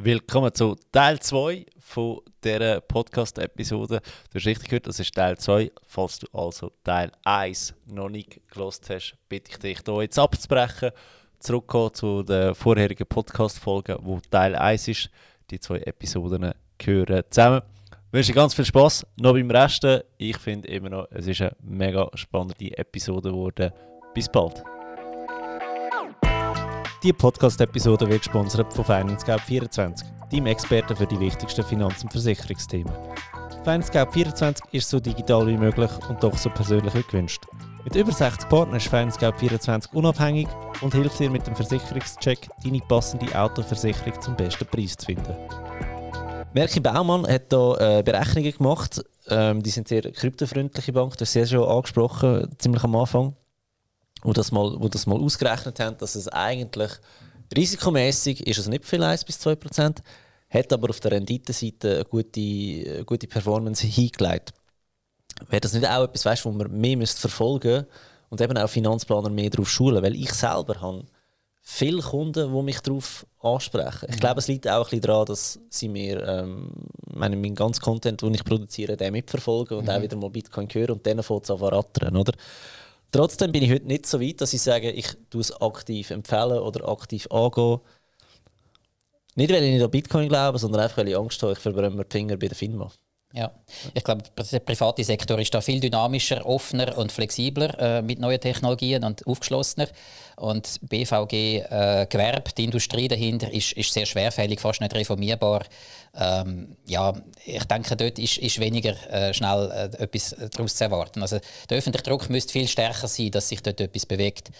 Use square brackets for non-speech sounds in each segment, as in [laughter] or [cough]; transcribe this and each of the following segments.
Willkommen zu Teil 2 von dieser Podcast-Episode. Du hast richtig gehört, das ist Teil 2. Falls du also Teil 1 noch nicht gelost hast, bitte ich dich hier jetzt abzubrechen, zurückkommen zu den vorherigen Podcast-Folgen, wo Teil 1 ist. Die zwei Episoden gehören zusammen. Ich wünsche dir ganz viel Spaß noch beim Rest. Ich finde immer noch, es ist eine mega spannende Episode geworden. Bis bald. Die Podcast-Episode wird gesponsert von FinanceGap24, deinem Experten für die wichtigsten Finanz- und Versicherungsthemen. FinanceGap24 ist so digital wie möglich und doch so persönlich wie gewünscht. Mit über 60 Partnern ist FinanceGap24 unabhängig und hilft dir mit dem Versicherungscheck, deine passende Autoversicherung zum besten Preis zu finden. Merki Baumann hat hier äh, Berechnungen gemacht. Ähm, die sind sehr kryptofreundliche Bank, das hast du schon angesprochen, ziemlich am Anfang wo das mal, wo das mal ausgerechnet haben, dass es eigentlich risikomäßig ist es nicht viel 1 bis 2 Prozent, hat aber auf der Renditenseite eine gute, eine gute Performance hingelegt. Wäre das nicht auch etwas, weißt, wo man mehr müsst verfolgen und eben auch Finanzplaner mehr darauf schulen? Weil ich selber habe viele Kunden, die mich darauf ansprechen. Ich mhm. glaube, es liegt auch ein bisschen daran, dass sie mir ähm, meine, meinen ganzen Content, den ich produziere, den mitverfolgen und mhm. auch wieder mal Bitcoin hören und dann fängt es an rattern, oder? Trotzdem bin ich heute nicht so weit, dass ich sage, ich tue es aktiv empfehlen oder aktiv angehen. Nicht, weil ich nicht an Bitcoin glaube, sondern einfach, weil ich Angst habe, ich verbrenne mir die Finger bei der FINMA. Ja, ich glaube, der private Sektor ist da viel dynamischer, offener und flexibler äh, mit neuen Technologien und aufgeschlossener. Und BVG äh, Gewerbe, die Industrie dahinter, ist, ist sehr schwerfällig, fast nicht reformierbar. Ähm, ja, ich denke, dort ist, ist weniger äh, schnell äh, etwas daraus zu erwarten. Also der öffentliche Druck müsste viel stärker sein, dass sich dort etwas bewegt.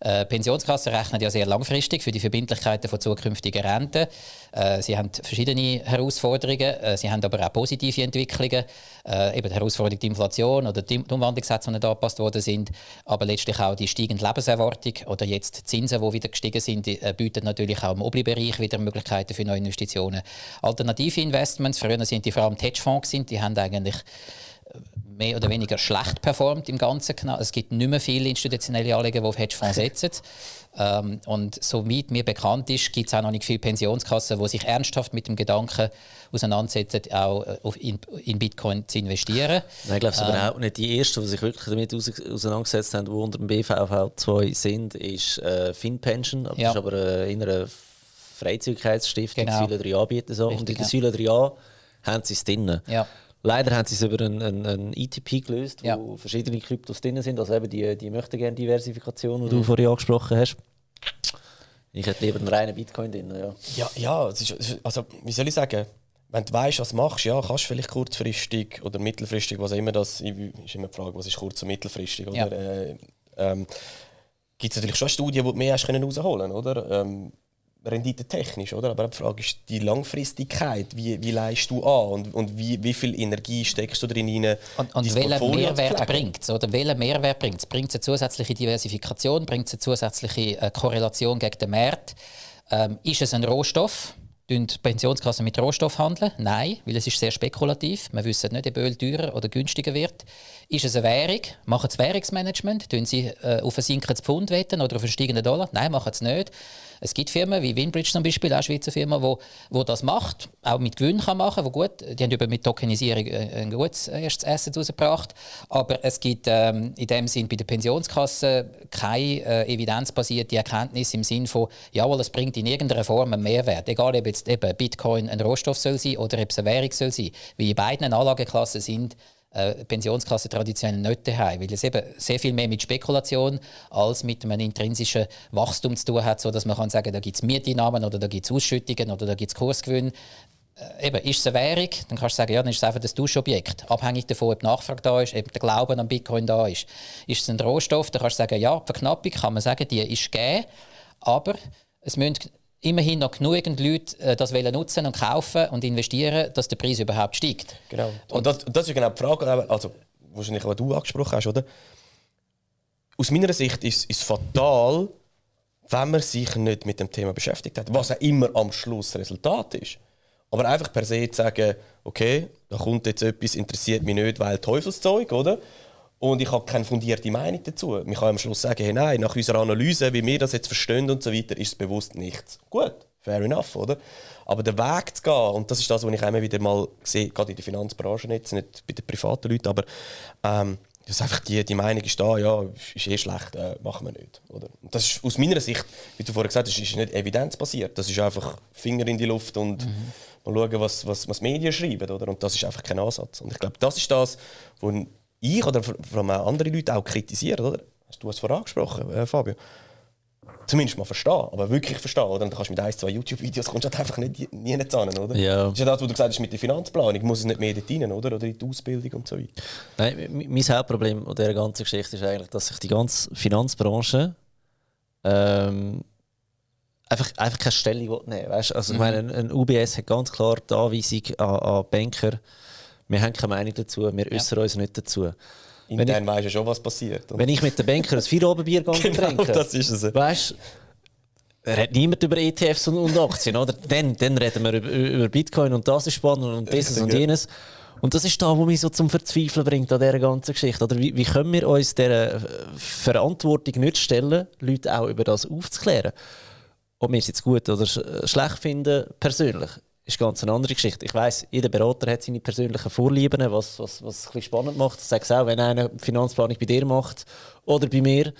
Äh, Pensionskassen rechnen ja sehr langfristig für die Verbindlichkeiten von zukünftigen Renten. Äh, sie haben verschiedene Herausforderungen, äh, sie haben aber auch positive Entwicklungen, äh, eben die Herausforderung der Inflation oder die Umwandlungssätze, die nicht angepasst worden sind, aber letztlich auch die steigende Lebenserwartung oder jetzt die Zinsen, die wieder gestiegen sind, äh, bieten natürlich auch im Obli-Bereich wieder Möglichkeiten für neue Investitionen. Alternative Investments, früher sind die vor allem Hedgefonds, die haben eigentlich mehr oder weniger schlecht performt im Ganzen. Es gibt nicht mehr viele institutionelle Anleger, die auf Hedgefonds setzen. Ähm, und soweit mir bekannt ist, gibt es auch noch nicht viele Pensionskassen, die sich ernsthaft mit dem Gedanken auseinandersetzen, auch äh, in, in Bitcoin zu investieren. Nein, ich glaube, es ähm, aber auch nicht die Ersten, die sich wirklich damit auseinandergesetzt haben, die unter dem BVV 2 sind, ist äh, FinPension. Das ja. ist aber äh, in einer Freizügigkeitsstiftung, genau. Säule 3a bieten so. Richtig, und in der Säule 3a haben sie es drin. Ja. Leider haben sie es über einen, einen, einen ETP gelöst, wo ja. verschiedene Kryptos drin sind. Also eben die, die möchte gerne Diversifikation, die mhm. du vorhin angesprochen hast. Ich hätte lieber einen reinen Bitcoin drin. Ja, ja, ja ist, also wie soll ich sagen? Wenn du weißt, was du machst, ja, kannst du vielleicht kurzfristig oder mittelfristig, was immer das ist, immer die Frage, was ist kurz- und mittelfristig. Ja. Äh, ähm, Gibt es natürlich schon Studien, die du mehr hast können rausholen oder? Ähm, renditetechnisch, oder? Aber die Frage ist die Langfristigkeit. Wie, wie leistest du an und, und wie, wie viel Energie steckst du drin hinein? Und, und welchen Mehrwert bringt es? Oder welchen Mehrwert bringt es? Bringt es eine zusätzliche Diversifikation? Bringt es eine zusätzliche äh, Korrelation gegen den Markt? Ähm, ist es ein Rohstoff? Tun Pensionskassen mit Rohstoff handeln? Nein, weil es ist sehr spekulativ. Wir wissen nicht, ob Öl teurer oder günstiger wird. Ist es eine Währung? Machen sie Währungsmanagement? Tun sie äh, auf einen sinkenden Pfund wetten oder auf einen steigenden Dollar? Nein, machen sie nicht. Es gibt Firmen wie Winbridge zum Beispiel, auch eine Schweizer Firma, wo, wo das macht, auch mit Gewinn kann machen, wo gut, die haben über mit Tokenisierung äh, ein gutes erstes Asset rausgebracht, aber es gibt ähm, in dem Sinn bei der Pensionskasse keine äh, evidenzbasierte Erkenntnis im Sinn von, jawohl, es bringt in irgendeiner Form einen Mehrwert, egal ob jetzt eben Bitcoin ein Rohstoff soll sein oder ob es eine Währung soll sein, weil in beiden Anlageklassen sind äh, Pensionskasse traditionell nicht daheim, weil es eben sehr viel mehr mit Spekulation als mit einem intrinsischen Wachstum zu tun hat, sodass man kann sagen, da gibt es Mieteinnahmen oder da gibt es Ausschüttungen oder da gibt es Kursgewinn. Äh, eben, ist es eine Währung, dann kannst du sagen, ja, dann ist es einfach das Tauschobjekt. Abhängig davon, ob die Nachfrage da ist, ob der Glauben an Bitcoin da ist. Ist es ein Rohstoff, dann kannst du sagen, ja, die Verknappung kann man sagen, die ist gegeben, aber es müssen immerhin noch genügend Leute äh, das nutzen und kaufen und investieren, dass der Preis überhaupt steigt. Genau. Und, das, das ist genau die Frage, also wahrscheinlich, was du angesprochen hast, oder? Aus meiner Sicht ist es fatal, wenn man sich nicht mit dem Thema beschäftigt hat, was auch immer am Schluss das Resultat ist. Aber einfach per se zu sagen, okay, da kommt jetzt etwas, interessiert mich nicht, weil Teufelszeug, oder? Und ich habe keine fundierte Meinung dazu. Ich kann am Schluss sagen, hey, nein, nach unserer Analyse, wie wir das jetzt verstehen und so weiter, ist es bewusst nichts. Gut, fair enough, oder? Aber der Weg zu gehen, und das ist das, was ich immer wieder mal sehe, gerade in der Finanzbranche jetzt, nicht bei den privaten Leuten, aber ähm, dass einfach die, die Meinung ist da, ja, ist eh schlecht, äh, machen wir nicht. Oder? Und das ist aus meiner Sicht, wie du vorher gesagt hast, ist nicht evidenzbasiert. Das ist einfach Finger in die Luft und mhm. mal schauen, was, was, was Medien schreiben. Oder? Und das ist einfach kein Ansatz. Und ich glaube, das ist das, was ich oder vor allem andere Leute auch kritisieren. Oder? Du hast es vorher angesprochen, äh, Fabio zumindest mal verstehen, aber wirklich verstehen. Oder? Und dann kannst du mit ein, zwei YouTube-Videos kommst halt einfach nicht, nie nicht an, oder? Ja. Das ist ja das, was du gesagt hast mit der Finanzplanung. Muss es nicht mehr dort rein, oder? Oder in die Ausbildung und so weiter. Nein, mein Hauptproblem an dieser ganzen Geschichte ist eigentlich, dass sich die ganze Finanzbranche ähm, einfach, einfach keine Stellung nehmen weißt? Also, mhm. ich meine, ein, UBS hat ganz klar die Anweisung an, an Banker, wir haben keine Meinung dazu, wir äußern ja. uns nicht dazu. Intern weißt du schon, was passiert. Wenn ich mit den Banker ein Feierabendbier genau, trinke, das ist es. Weißt, redet niemand über ETFs und, und Aktien, oder? Dann, dann reden wir über, über, Bitcoin und das ist spannend und dieses und jenes. Und das ist da, was mich so zum Verzweifeln bringt an dieser ganzen Geschichte. Oder wie, wie können wir uns dieser Verantwortung nicht stellen, Leute auch über das aufzuklären? Ob wir es jetzt gut oder schlecht finden, persönlich ist ganz eine andere Geschichte. Ich weiß, jeder Berater hat seine persönlichen Vorlieben, was, was, was ein bisschen spannend macht. Ich sage es auch, wenn einer eine Finanzplanung bei dir macht oder bei mir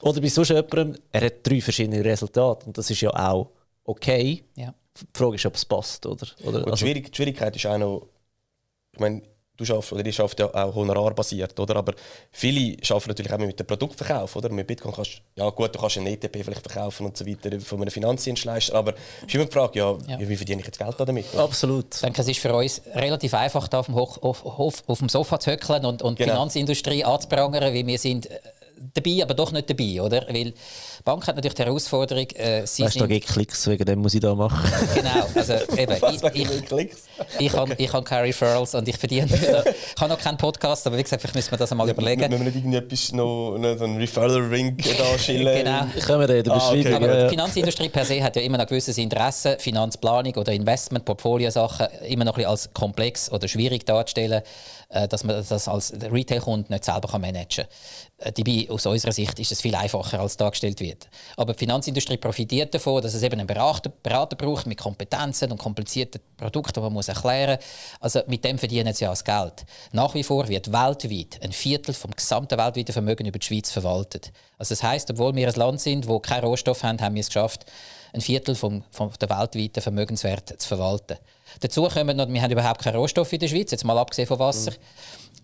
oder bei sonst jemandem, er hat drei verschiedene Resultate und das ist ja auch okay. Ja. Die Frage ist, ob es passt. Oder, oder, also, die Schwierigkeit ist auch noch, ich meine, du schaffst oder ich schafft ja auch honorarbasiert, oder? Aber viele arbeiten natürlich auch mit dem Produktverkauf, oder? Mit Bitcoin kannst ja gut, du kannst einen ETP vielleicht verkaufen und so weiter von einem Finanzdienstleister, aber es ist immer die Frage, ja, ja. wie verdiene ich jetzt Geld damit? Absolut. Ich denke, es ist für uns relativ einfach, da auf dem, Hoch, auf, auf, auf dem Sofa zu höckeln und, und genau. Finanzindustrie anzuprangern, weil wir sind dabei, aber doch nicht dabei, oder? Weil die Bank hat natürlich die Herausforderung, äh, sie weißt, sind... da gibt Klicks, wegen dem muss ich da machen. [laughs] genau, also [laughs] eben, ich, ich, Klicks? ich, habe, ich habe keine Referrals und ich verdiene... ich habe noch keinen Podcast, aber wie gesagt, vielleicht müssen wir das einmal ja, überlegen. Wenn wir nicht irgendetwas noch, noch so einen Referral-Ring da schillen. [laughs] genau. Können wir da in der Beschreibung. Ah, okay. Aber die Finanzindustrie per se hat ja immer noch gewisses Interesse, Finanzplanung oder Investment, Portfoliosachen immer noch ein bisschen als komplex oder schwierig darzustellen, äh, dass man das als Retail-Kunde nicht selber managen kann. Äh, dabei, aus unserer Sicht, ist es viel einfacher, als dargestellt wird. Aber die Finanzindustrie profitiert davon, dass es eben einen Berater, Berater braucht mit Kompetenzen und komplizierten Produkten, die man muss erklären muss. Also mit dem verdienen sie auch das Geld. Nach wie vor wird weltweit ein Viertel vom gesamten weltweiten Vermögen über die Schweiz verwaltet. Also das heißt, obwohl wir ein Land sind, wo keinen Rohstoff haben, haben wir es geschafft, ein Viertel vom, vom der weltweiten Vermögenswert zu verwalten. Dazu kommen noch, wir haben überhaupt keinen Rohstoff in der Schweiz, jetzt mal abgesehen von Wasser. Mhm.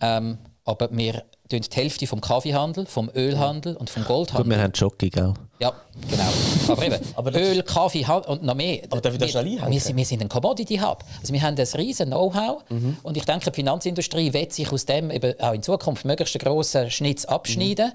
Ähm, aber wir die Hälfte vom Kaffeehandel, vom Ölhandel und vom Goldhandel. Gut, wir haben Jockey, gell? Ja, genau. Aber eben, [laughs] aber Öl, Kaffee und noch mehr. Aber darf ich das schnell wir, sind, wir sind ein Commodity-Hub. Also wir haben ein riesen Know-how mhm. und ich denke, die Finanzindustrie wird sich aus dem eben auch in Zukunft möglichst grossen Schnitz abschneiden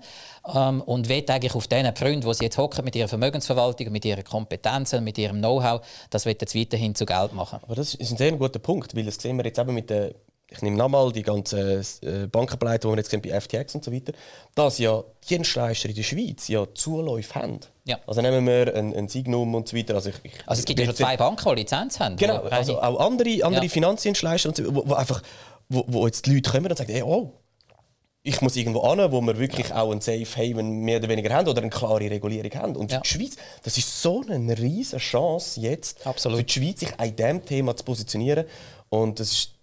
mhm. ähm, und wird eigentlich auf diesen Freunden, wo sie jetzt hocken mit ihrer Vermögensverwaltung, mit ihren Kompetenzen, mit ihrem Know-how, das wird jetzt weiterhin zu Geld machen. Aber das ist ein sehr guter Punkt, weil das sehen wir jetzt eben mit der ich nehme nochmal die ganzen äh, Bankenpleite, die wir jetzt bei FTX und so weiter, dass ja Dienstleister in der Schweiz ja Zuläufe haben. Ja. Also nehmen wir ein, ein Signum und so weiter. Also, ich, ich, also es gibt ja schon zwei Banken, die Lizenz haben. Genau, also auch andere, andere ja. Finanzdienstleister, und so, wo, wo, einfach, wo, wo jetzt die Leute kommen und sagen, hey, oh, ich muss irgendwo an, wo wir wirklich auch ein Safe Haven mehr oder weniger haben oder eine klare Regulierung haben. Und ja. die Schweiz, das ist so eine riesige Chance jetzt Absolut. für die Schweiz, sich an diesem Thema zu positionieren. Und das ist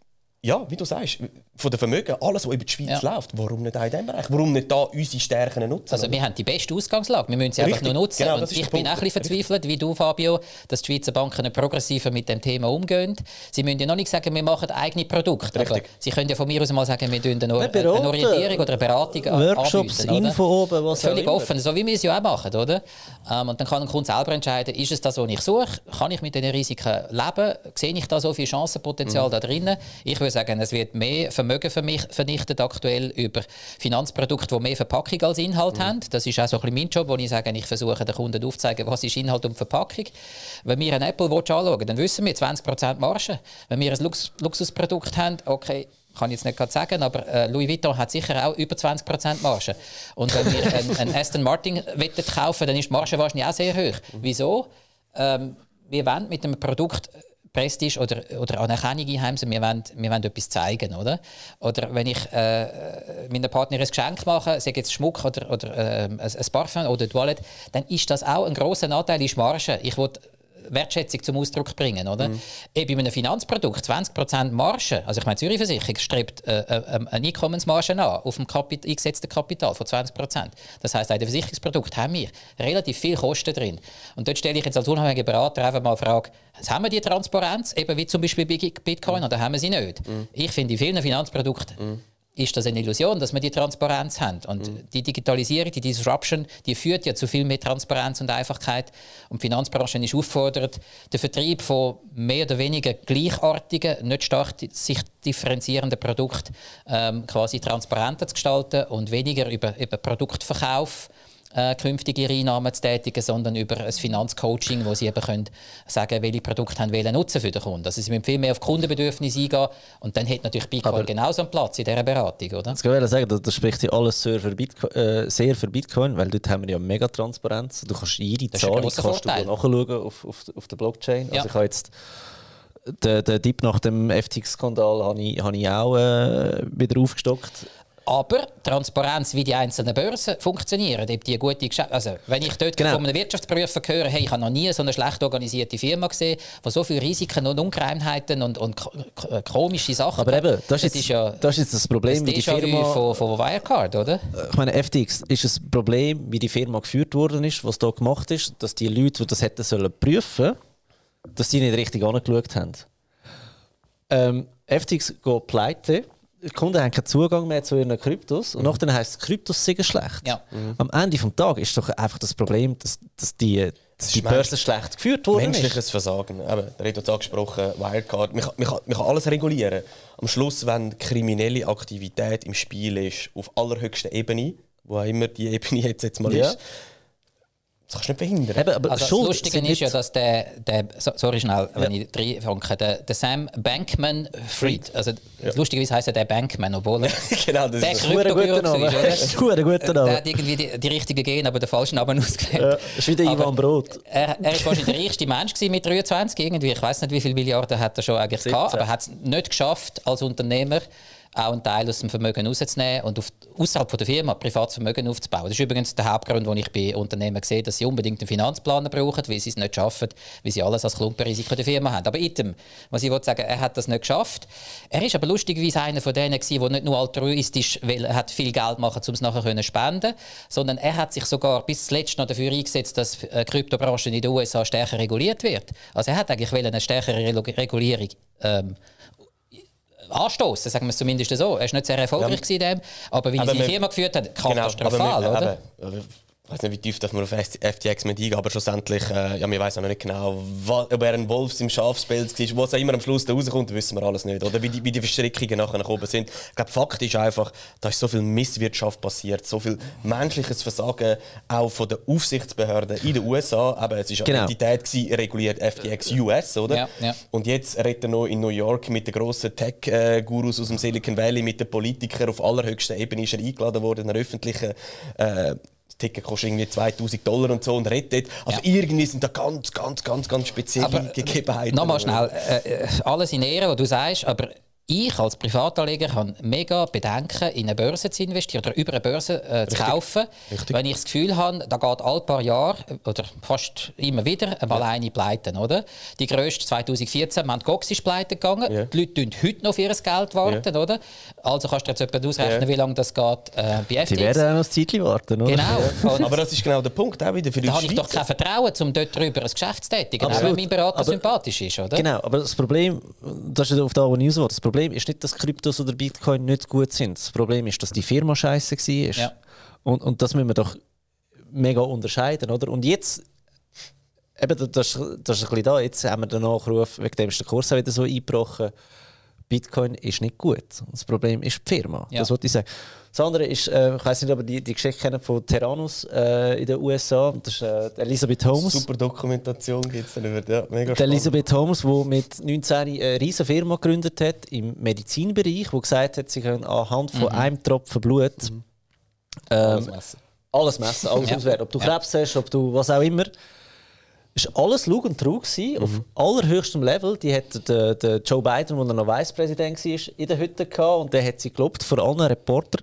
ja, wie du sagst, von den Vermögen, alles, was über die Schweiz ja. läuft, warum nicht auch in diesem Bereich? Warum nicht da unsere Stärken nutzen? Also wir haben die beste Ausgangslage, wir müssen sie Richtig. einfach nur nutzen. Genau, und ich bin auch ein bisschen verzweifelt, wie du, Fabio, dass die Schweizer Banken progressiver mit dem Thema umgehen. Sie müssen ja noch nicht sagen, wir machen eigene Produkte. Aber sie können ja von mir aus mal sagen, wir tun eine, eine Orientierung oder eine Beratung Workshops, anbieten, Info oben, was Völlig offen, so wie wir es ja auch machen. Oder? Ähm, und dann kann ein Kunde selber entscheiden, ist es das, was ich suche? Kann ich mit diesen Risiken leben? Sehe ich da so viel Chancenpotenzial mhm. da drinnen? Ich würde sagen, es wird mehr Vermögen für mich vernichtet aktuell über Finanzprodukte, die mehr Verpackung als Inhalt mhm. haben. Das ist auch so ein bisschen mein Job, wo ich sage, ich versuche den Kunden aufzuzeigen, was ist Inhalt und Verpackung. Wenn wir einen Apple Watch anschauen, dann wissen wir 20% Marge. Wenn wir ein Lux Luxusprodukt haben, okay, kann ich jetzt nicht gerade sagen, aber äh, Louis Vuitton hat sicher auch über 20% Marge. Und wenn wir einen, einen Aston Martin kaufen, dann ist die Marge wahrscheinlich auch sehr hoch. Mhm. Wieso? Ähm, wir wollen mit einem Produkt Prestige oder, oder Anerkennung einheimsen, wir wollen, wir wollen etwas zeigen. Oder, oder wenn ich äh, meiner Partnerin ein Geschenk mache, sei jetzt Schmuck oder, oder äh, ein, Parfum oder Toilette, dann ist das auch ein grosser Anteil in Marge. Ich will Wertschätzung zum Ausdruck bringen. Oder? Mhm. Eben bei einem Finanzprodukt 20% Marge, also ich meine, Zürich Versicherung strebt äh, äh, eine Einkommensmarge an auf dem Kapit eingesetzten Kapital von 20%. Das heißt, in dem Versicherungsprodukt haben wir relativ viel Kosten drin. Und dort stelle ich jetzt als unabhängiger Berater einfach mal die Frage, haben wir die Transparenz, eben wie zum Beispiel bei Bitcoin, mhm. oder haben wir sie nicht? Mhm. Ich finde, in vielen Finanzprodukten mhm ist das eine Illusion, dass wir die Transparenz haben. Und mhm. die Digitalisierung, die Disruption, die führt ja zu viel mehr Transparenz und Einfachkeit. Und die Finanzbranche ist aufgefordert, den Vertrieb von mehr oder weniger gleichartigen, nicht stark sich differenzierenden Produkten ähm, quasi transparenter zu gestalten und weniger über, über Produktverkauf äh, künftige Einnahmen zu tätigen, sondern über ein Finanzcoaching, wo sie eben können sagen welche Produkte haben welchen Nutzen für den Kunden. Also sie müssen viel mehr auf Kundenbedürfnisse eingehen und dann hat natürlich Bitcoin Aber genauso einen Platz in dieser Beratung, oder? Das kann ich sagen, das, das spricht ja alles sehr für, Bitcoin, äh, sehr für Bitcoin, weil dort haben wir ja mega Transparenz. Du kannst jede Zahlung kannst Vorteil. du nachschauen auf, auf, auf der Blockchain. Ja. Also ich habe jetzt den, den Tipp nach dem FTX-Skandal habe ich, habe ich auch äh, wieder aufgestockt. Aber Transparenz, wie die einzelnen Börsen funktionieren, ob die gute Geschäfte, also wenn ich dort genau. von einem Wirtschaftsprüfer höre, hey, ich habe noch nie so eine schlecht organisierte Firma gesehen, wo so viele Risiken und Ungereimheiten und, und komische Sachen Aber eben, das, ist, jetzt, ja das ist das Problem, wie die Firma... Von, von Wirecard, oder? Ich meine, FTX ist ein Problem, wie die Firma geführt worden ist, was da gemacht ist, dass die Leute, die das hätten sollen prüfen, dass die nicht richtig angeschaut haben. Ähm, FTX geht pleite die Kunden haben keinen Zugang mehr zu ihren Kryptos und mhm. nachher heisst es, Kryptos sind schlecht. Ja. Mhm. Am Ende des Tages ist doch einfach das Problem, dass, dass die, dass die Börse schlecht geführt wurde. Menschliches Versagen. Eben, der Reto hat angesprochen, Wirecard. Man kann, man, kann, man kann alles regulieren. Am Schluss, wenn kriminelle Aktivität im Spiel ist, auf allerhöchster Ebene, wo auch immer die Ebene jetzt, jetzt mal ja. ist, das kannst du nicht verhindern. Eben, aber also das Lustige ist ja, dass der, der sorry schnell, wenn ja. ich reinfange, der, der Sam Bankman-Fried, also ja. lustigerweise heisst er der Bankman, obwohl er [laughs] genau, das der ist ist, oder? Das ist ein guter Name. Der hat irgendwie die, die richtige Gen, aber den falschen Namen [laughs] ausgewählt. Ja, das ist wie der Ivan Brot. Er, er ist wahrscheinlich der reichste Mensch mit 23 irgendwie. Ich weiß nicht, wie viele Milliarden hat er schon eigentlich 17. gehabt, aber er hat es nicht geschafft als Unternehmer, auch einen Teil aus dem Vermögen rauszunehmen und außerhalb der Firma privates Vermögen aufzubauen. Das ist übrigens der Hauptgrund, warum ich bei Unternehmen sehe, dass sie unbedingt einen Finanzplaner brauchen, weil sie es nicht schaffen, weil sie alles als Klumpenrisiko der Firma haben. Aber item, was ich sagen er hat das nicht geschafft. Er ist aber lustigerweise einer von denen der nicht nur altruistisch, weil er hat viel Geld machen, um es nachher zu spenden, sondern er hat sich sogar bis zuletzt noch dafür eingesetzt, dass die Kryptobranche in den USA stärker reguliert wird. Also er hat eigentlich eine stärkere Regulierung ähm, anstoßen, sagen wir es zumindest so. Er war nicht sehr erfolgreich ja. in dem, aber wie er seine Firma geführt hat, katastrophal, genau, oder? Aber, ich weiß nicht, wie tief man auf FTX mit eingehen, aber schlussendlich, äh, ja, wir wissen noch nicht genau, ob er ein Wolf im Schafspelz war, was auch immer am Schluss da rauskommt, wissen wir alles nicht. Oder wie die, wie die Verstrickungen nachher oben sind. Ich glaube, Fakt ist einfach, da ist so viel Misswirtschaft passiert, so viel menschliches Versagen auch von den Aufsichtsbehörden in den USA. Eben, es war genau. eine Entität gewesen, reguliert FTX US, oder? Ja, ja. Und jetzt redet er noch in New York mit den grossen Tech-Gurus aus dem Silicon Valley, mit den Politikern auf allerhöchster Ebene ist er eingeladen worden, in einer öffentlichen äh, Ticket kostet irgendwie 2000 Dollar und so und rettet. Also ja. irgendwie sind da ganz, ganz, ganz, ganz spezielle aber, Gegebenheiten. Nochmal schnell, äh, äh, alles in Ehre, was du sagst, aber ich als Privatanleger habe mega Bedenken, in eine Börse zu investieren oder über eine Börse äh, zu kaufen, Richtig. wenn ich das Gefühl habe, da geht alle paar Jahre oder fast immer wieder einmal ja. eine pleite. Oder? Die grösste 2014, Mt. Gox ist pleite gegangen. Ja. Die Leute warten heute noch auf ihr Geld. Warten, ja. oder? Also kannst du jetzt etwa ausrechnen, ja. wie lange das geht äh, bei FTX. Die werden auch noch ein Zeitchen warten. Oder? Genau. Aber das ist genau der Punkt. Auch wieder für da habe ich doch kein Vertrauen, um dort drüber ein Geschäft zu tätigen, auch wenn mein Berater aber, sympathisch ist. Oder? Genau, aber das Problem, das ist auf der News, das Problem Problem ist nicht, dass Kryptos oder Bitcoin nicht gut sind. Das Problem ist, dass die Firma scheiße war. Ja. Und, und das müssen wir doch mega unterscheiden, oder? Und jetzt, eben, das, das ist ein bisschen da, jetzt haben wir den Nachruf, wegen dem ist der Kurs auch wieder so eingebrochen. Bitcoin ist nicht gut. Das Problem ist die Firma. Ja. Das wollte ich sagen. Das andere ist, äh, ich weiß nicht, ob ihr die, die Geschichte kennt von Terranus äh, in den USA. Das ist äh, Elisabeth Holmes. Super Dokumentation gibt es darüber. Ja, mega die Elisabeth Holmes, die mit 19 eine riesige Firma gegründet hat im Medizinbereich, die gesagt hat, sie können anhand von mhm. einem Tropfen Blut mhm. ähm, alles messen. Alles messen, alles ja. auswerten. Ob du Krebs hast, ob du was auch immer ist alles Lug und Trug mhm. auf allerhöchstem Level. Die hat der, der Joe Biden, als er noch Vicepräsident war, in der Hütte gehabt und der hat sie gelobt vor allen Reportern.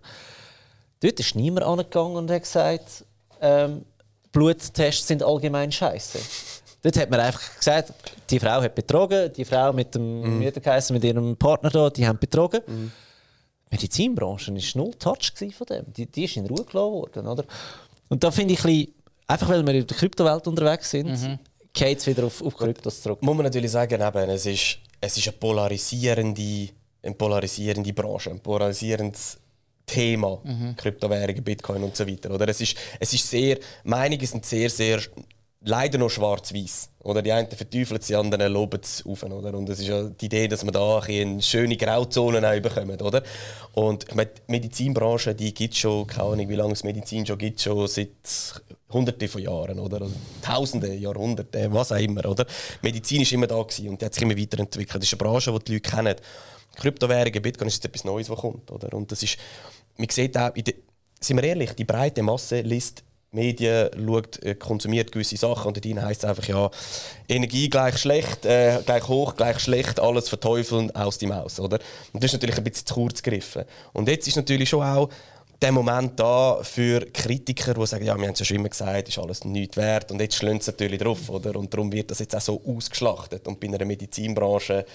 Dort ist niemand angegangen und hat gesagt, ähm, Bluttests sind allgemein scheiße. Dort hat man einfach gesagt, die Frau hat betrogen, die Frau mit dem mhm. mit ihrem Partner da, die haben betrogen. Mhm. Die Medizinbranche war null Touch von dem. Die, die ist in Ruhe gelassen worden, oder? Und da finde ich ein bisschen, einfach weil wir in der Kryptowelt unterwegs sind, mhm. geht es wieder auf, auf Kryptos zurück. Muss man natürlich sagen, eben, es, ist, es ist eine polarisierende, eine polarisierende Branche, ein polarisierendes Thema, mhm. Kryptowährungen, Bitcoin und so weiter. Oder? Es, ist, es ist sehr, Meinungen sind sehr, sehr leider noch schwarz-weiß. Oder die einen verteufeln es, die anderen loben es auf. Oder? Und es ist ja die Idee, dass man da eine schöne Grauzone auch bekommt. Oder? Und die Medizinbranche die gibt es schon, keine Ahnung, wie lange es Medizin schon gibt, schon seit Hunderten von Jahren. Oder? Also Tausende, Jahrhunderte, was auch immer. Oder? Medizin war immer da gewesen und die hat sich immer weiterentwickelt. Das ist eine Branche, die die Leute kennen. Kryptowährungen, Bitcoin ist etwas Neues, was kommt. Oder? Und das ist, man sieht auch, der, sind wir ehrlich, die breite Masse liest Medien schaut, äh, konsumiert gewisse Sachen und dort heisst es einfach, ja, Energie gleich schlecht, äh, gleich hoch, gleich schlecht, alles verteufeln, aus die Maus. Oder? Und das ist natürlich ein bisschen zu kurz gegriffen. Und jetzt ist natürlich schon auch der Moment da für Kritiker, die sagen, ja, wir haben es ja schon immer gesagt, ist alles nichts wert und jetzt schlönt es natürlich drauf. Oder? Und darum wird das jetzt auch so ausgeschlachtet. Und bei einer Medizinbranche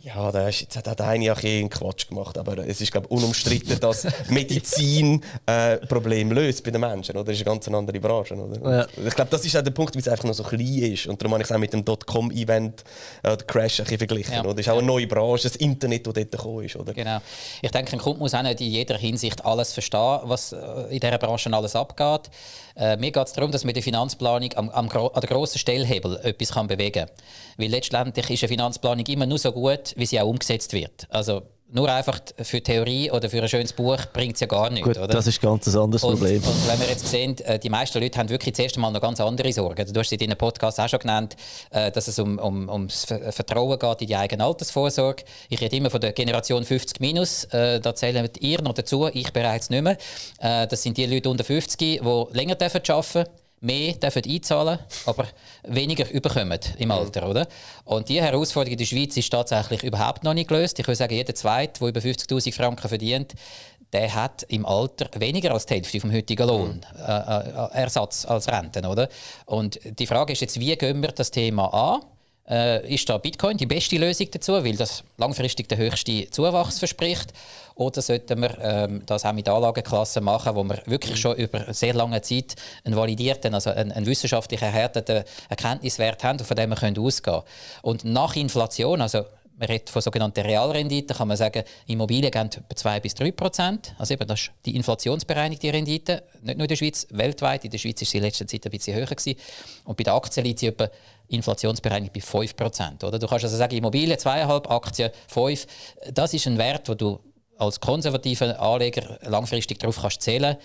ja, da ist, jetzt hat auch der eine auch einen Quatsch gemacht, aber es ist glaube unumstritten, dass [laughs] Medizin äh, Probleme löst bei den Menschen. Oder? Das ist eine ganz andere Branche. Oder? Ja. Ich glaube, das ist auch der Punkt, wie es einfach noch so klein ist. Und darum habe ich es auch mit dem Dotcom-Event, äh, Crash, ein verglichen. Ja. Oder? Das ist auch eine neue Branche, das Internet, das dort gekommen ist. Oder? Genau. Ich denke, ein Kunde muss auch nicht in jeder Hinsicht alles verstehen, was äh, in dieser Branche alles abgeht. Äh, mir geht es darum, dass man die Finanzplanung am, am, an der grossen Stellhebel etwas kann bewegen kann. Weil letztendlich ist eine Finanzplanung immer nur so gut, wie sie auch umgesetzt wird. Also nur einfach für Theorie oder für ein schönes Buch bringt es ja gar nichts. Gut, oder? Das ist ganz ein anderes Problem. Und wenn wir jetzt sehen, äh, die meisten Leute haben wirklich zuerst einmal noch ganz andere Sorgen. Du hast in deinem Podcast auch schon genannt, äh, dass es um, um, ums Vertrauen geht in die eigene Altersvorsorge. Ich rede immer von der Generation 50 minus. Äh, da zählen ihr noch dazu, ich bereits nicht mehr. Das sind die Leute unter 50, die länger arbeiten dürfen mehr dürfen einzahlen, aber weniger überkommen im Alter, oder? Und die Herausforderung in der Schweiz ist tatsächlich überhaupt noch nicht gelöst. Ich würde sagen, jeder Zweite, der über 50'000 Franken verdient, der hat im Alter weniger als die Hälfte vom heutigen Lohn äh, äh, Ersatz als Renten, oder? Und die Frage ist jetzt, wie gehen wir das Thema an? Äh, ist da Bitcoin die beste Lösung dazu, weil das langfristig den höchsten Zuwachs verspricht? Oder sollten wir ähm, das auch mit Anlageklassen machen, wo wir wirklich schon über sehr lange Zeit einen validierten, also einen, einen wissenschaftlich erhärteten Erkenntniswert haben, von dem wir ausgehen können? Und nach Inflation, also man redet von sogenannten Realrenditen, kann man sagen, Immobilien geben etwa 2 bis 3 Prozent. Also eben, das ist die inflationsbereinigte Rendite, nicht nur in der Schweiz, weltweit. In der Schweiz ist sie in letzter Zeit ein bisschen höher gewesen. Und bei den Aktien liegt sie etwa inflationsbereinigt bei 5 Prozent. Du kannst also sagen, Immobilien 2,5, Aktien 5. Das ist ein Wert, wo du als konservativer Anleger langfristig darauf kannst zählen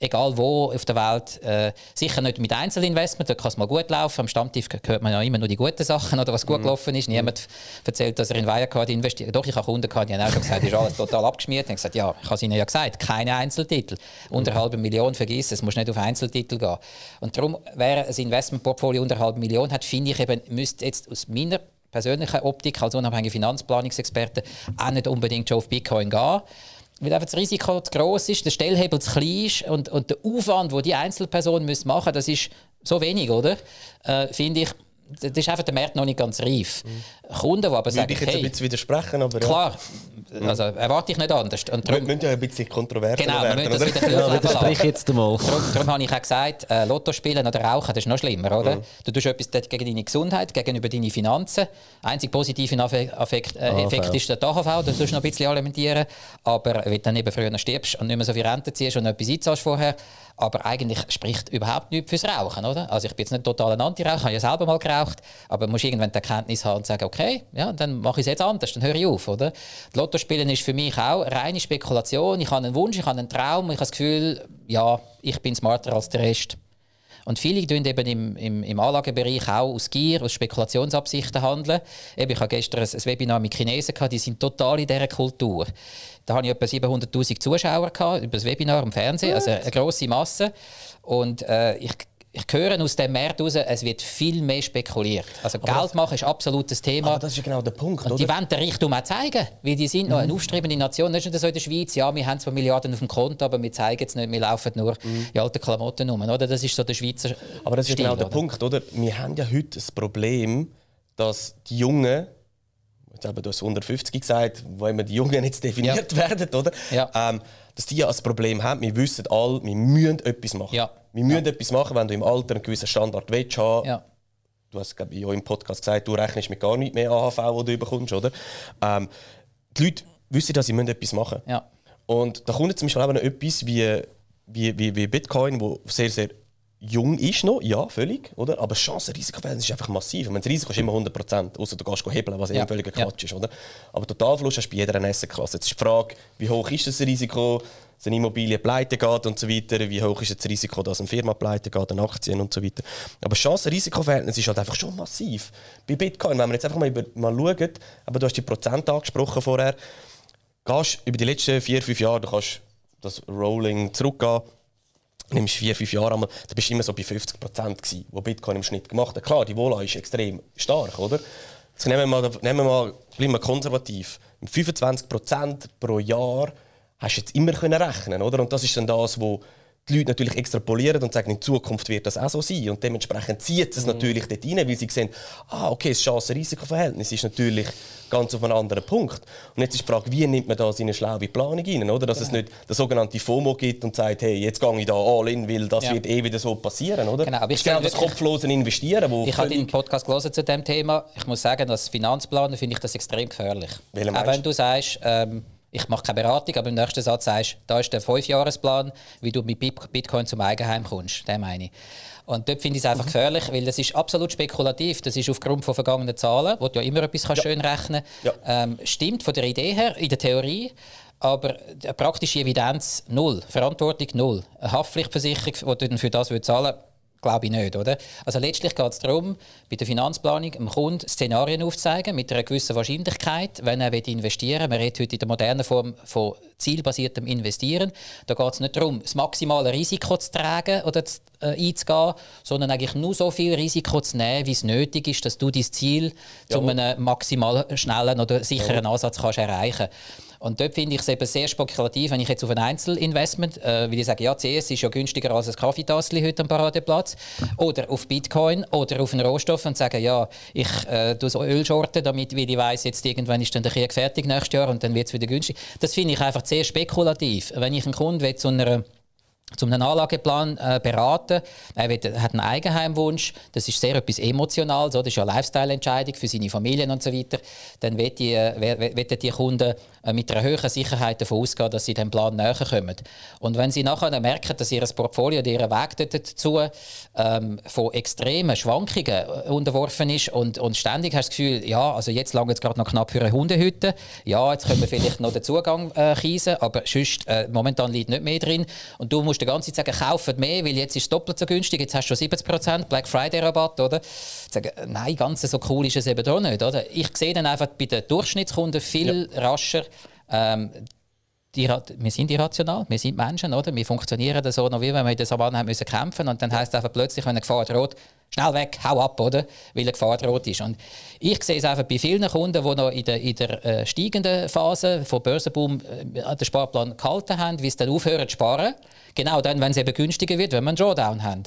egal wo auf der Welt. Äh, sicher nicht mit Einzelinvestment, da kann es mal gut laufen. Am Stammtisch hört man ja immer nur die guten Sachen oder was gut mhm. gelaufen ist. Niemand erzählt, dass er in Wirecard investiert. Doch, ich habe Kunden gehabt, die haben auch schon gesagt, ist alles total abgeschmiert. Ich habe gesagt, ja, ich habe es ihnen ja gesagt, keine Einzeltitel. Mhm. Unter halbe Million vergiss es, muss nicht auf Einzeltitel gehen. Und darum wäre ein Investmentportfolio unter halbe Million hat, finde ich eben, müsste jetzt aus meiner persönlichen Optik als unabhängiger Finanzplanungsexperte auch nicht unbedingt schon auf Bitcoin gehen. Weil einfach das Risiko zu groß ist, der Stellhebel zu klein ist und, und der Aufwand, den die Einzelperson machen müssen, das ist so wenig, oder? Äh, Finde ich, das ist einfach der Markt noch nicht ganz reif. Mhm. Kunden, die aber sagen, ich jetzt hey, ein bisschen widersprechen, aber klar, also erwarte ich nicht anders. Und darum, wir müssen ja ein bisschen kontrovers genau, werden, wir müssen das ja, widersprich jetzt einmal. Darum, darum habe ich auch gesagt, äh, Lotto spielen oder rauchen, das ist noch schlimmer, oder? Mhm. Du tust etwas gegen deine Gesundheit, gegenüber deine Finanzen. Einzig positive Effekt, äh, Effekt ist der AHV, da tust du noch ein bisschen alimentieren, aber wenn du dann eben früher stirbst und nicht mehr so viel Rente ziehst und etwas einzahlst vorher, aber eigentlich spricht überhaupt nichts fürs Rauchen, oder? Also ich bin jetzt nicht total ein Anti-Raucher, habe ja selber mal geraucht, aber du musst irgendwann die Erkenntnis haben und sagen, okay, ja, dann mache ich es jetzt anders, dann höre ich auf, oder? Das Lottospielen ist für mich auch reine Spekulation. Ich habe einen Wunsch, ich habe einen Traum, ich habe das Gefühl, ja, ich bin smarter als der Rest. Und viele tun eben im, im, im Anlagebereich auch aus Gier, aus Spekulationsabsichten handeln. Eben, ich hatte gestern ein, ein Webinar mit Chinesen, gehabt, die sind total in dieser Kultur. Da hatte ich etwa 700'000 Zuschauer gehabt, über das Webinar im Fernsehen, also eine grosse Masse. Und äh, ich ich höre aus dem Markt raus, es wird viel mehr spekuliert. Also aber Geld machen ist absolut das Thema. Aber das ist genau der Punkt, Und die wollen den Reichtum auch zeigen, weil die sind mhm. noch eine aufstrebende Nation. Nicht nur so in der Schweiz, ja, wir haben zwar Milliarden auf dem Konto, aber wir zeigen es nicht, wir laufen nur mhm. in alten Klamotten rum. Oder? Das ist so der Schweizer Aber das ist genau der Punkt, oder? Wir haben ja heute das Problem, dass die Jungen jetzt eben du hast 150 gesagt, wo immer die Jungen jetzt definiert ja. werden, oder? Ja. Ähm, dass die ja ein Problem haben. Wir wissen alle, wir müssen etwas machen. Ja. Wir müssen ja. etwas machen, wenn du im Alter einen gewissen Standard willst haben. Ja. Du hast glaube ich auch im Podcast gesagt, du rechnest mit gar nicht mehr AHV, wo du bekommst, oder? Ähm, die Leute wissen, dass sie etwas machen müssen. Ja. Und da kommt zum Beispiel auch noch etwas wie, wie, wie, wie Bitcoin, wo sehr, sehr jung ist noch, ja, völlig, oder? aber Chance-Risiko-Verhältnis ist einfach massiv. Meine, das Risiko ist immer 100%, außer du gehst hebeln, was ja. eh völliger Quatsch ja. ist. Oder? Aber Totalverlust hast du bei jeder Asset-Klasse. Jetzt ist die Frage, wie hoch ist das Risiko, dass eine Immobilie pleite geht und so weiter, wie hoch ist das Risiko, dass eine Firma pleite geht, eine Aktien und so weiter. Aber Chance-Risiko-Verhältnis ist halt einfach schon massiv. Bei Bitcoin, wenn wir jetzt einfach mal, über, mal schauen, aber du hast die Prozent angesprochen vorher, gehst über die letzten vier, fünf Jahre, du kannst das Rolling zurückgehen, nimmst vier, fünf Jahre einmal, da bist du immer so bei 50 Prozent wo Bitcoin im Schnitt gemacht hat. Klar, die Vola ist extrem stark, oder? Jetzt nehmen wir mal, nehmen wir mal bleiben wir konservativ. Mit 25 Prozent pro Jahr hast du jetzt immer können rechnen, oder? Und das ist dann das, wo die Leute natürlich extrapolieren und sagen, in Zukunft wird das auch so sein. Und dementsprechend zieht es mhm. natürlich dort rein, weil sie sehen, ah, okay, das Chance-Risiko-Verhältnis ist natürlich ganz auf einem anderen Punkt. Und jetzt ist die Frage, wie nimmt man das in eine schlaue Planung rein, oder? Dass genau. es nicht der sogenannte FOMO gibt und sagt, hey, jetzt gehe ich da all in, weil das ja. wird eh wieder so passieren, oder? Genau, aber ich genau das kopflose Investieren, wo Ich habe den Podcast gelesen zu dem Thema. Ich muss sagen, als Finanzplaner finde ich das extrem gefährlich. Auch wenn du sagst, ähm, ich mache keine Beratung, aber im nächsten Satz sagst du, da ist der Fünfjahresplan, wie du mit Bitcoin zum Eigenheim kommst. Den meine ich. Und dort finde ich es einfach mhm. gefährlich, weil das ist absolut spekulativ. Das ist aufgrund von vergangenen Zahlen, wo du ja immer etwas ja. schön rechnen kannst. Ja. Ähm, stimmt von der Idee her, in der Theorie. Aber praktische Evidenz null, Verantwortung null. Eine Haftpflichtversicherung, die du für das zahlen Glaube ich nicht, oder? Also letztlich geht es darum, bei der Finanzplanung dem Kunden Szenarien aufzuzeigen mit einer gewissen Wahrscheinlichkeit, wenn er investieren will. Man redet heute in der modernen Form von zielbasiertem Investieren. Da geht es nicht darum, das maximale Risiko zu tragen oder zu, äh, einzugehen, sondern eigentlich nur so viel Risiko zu nehmen, wie es nötig ist, dass du dein Ziel ja. zu einem maximal schnellen oder sicheren. Ansatz kannst erreichen kannst. Und dort finde ich es eben sehr spekulativ, wenn ich jetzt auf ein Einzelinvestment, äh, weil ich sage, ja, CS ist ja günstiger als ein Kaffeetassel heute am Paradeplatz, oder auf Bitcoin oder auf einen Rohstoff und sage, ja, ich äh, tue so Öl damit weil ich weiß, jetzt irgendwann ist dann der Krieg fertig nächstes Jahr und dann wird es wieder günstig. Das finde ich einfach sehr spekulativ. Wenn ich einen Kunden zu einer zum einen Anlageplan äh, beraten. Er hat einen Eigenheimwunsch. Das ist sehr etwas Emotionales. So. Das ist eine Lifestyle-Entscheidung für seine Familien und so weiter. Dann wird die, äh, die Kunden mit einer höheren Sicherheit davon ausgehen, dass sie dem Plan näher kommen. Und wenn sie nachher merken, dass ihr Portfolio, ihr Weg dazu ähm, von extremen Schwankungen äh, unterworfen ist und, und ständig hast du das Gefühl, ja, also jetzt lange es gerade noch knapp für eine Hundehütte. Ja, jetzt können wir vielleicht noch den Zugang äh, kiesen, aber sonst, äh, momentan liegt nicht mehr drin. Und du musst die ganze Zeit sagen, kauft mehr, weil jetzt ist es doppelt so günstig, jetzt hast du schon 70% Black Friday Rabatt, oder? Sagen, nein, ganz so cool ist es eben doch nicht, oder? Ich sehe dann einfach bei den Durchschnittskunden viel ja. rascher, ähm, die, wir sind irrational, wir sind Menschen, oder? Wir funktionieren so, noch wie wenn wir in der Savanne haben müssen kämpfen und dann heißt es einfach plötzlich, wenn eine Gefahr droht, schnell weg, hau ab, oder? Weil eine Gefahr droht ist. Und ich sehe es einfach bei vielen Kunden, die noch in der, in der äh, steigenden Phase von Börsenboom äh, den Sparplan gehalten haben, wie sie dann aufhören zu sparen Genau dann, wenn es eben günstiger wird, wenn wir einen Drawdown haben.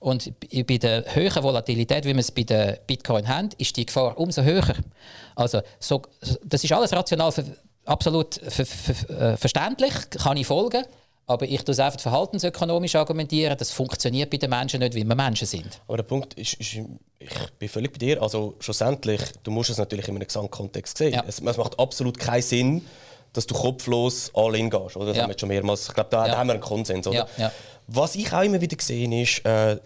Und bei der höheren Volatilität, wie wir es bei der Bitcoin haben, ist die Gefahr umso höher. Also so, das ist alles rational absolut ver ver äh, verständlich, kann ich folgen. Aber ich tue es einfach verhaltensökonomisch argumentieren. Das funktioniert bei den Menschen nicht, weil wir Menschen sind. Aber der Punkt ist, ist ich bin völlig bei dir. Also schlussendlich, du musst es natürlich in einem Gesamtkontext sehen. Ja. Es, es macht absolut keinen Sinn, dass du kopflos all in gehst. Oder? Das ja. haben wir schon mehrmals. Ich glaube, da, ja. da, haben wir einen Konsens. Oder? Ja. Was ich auch immer wieder gesehen ist, äh,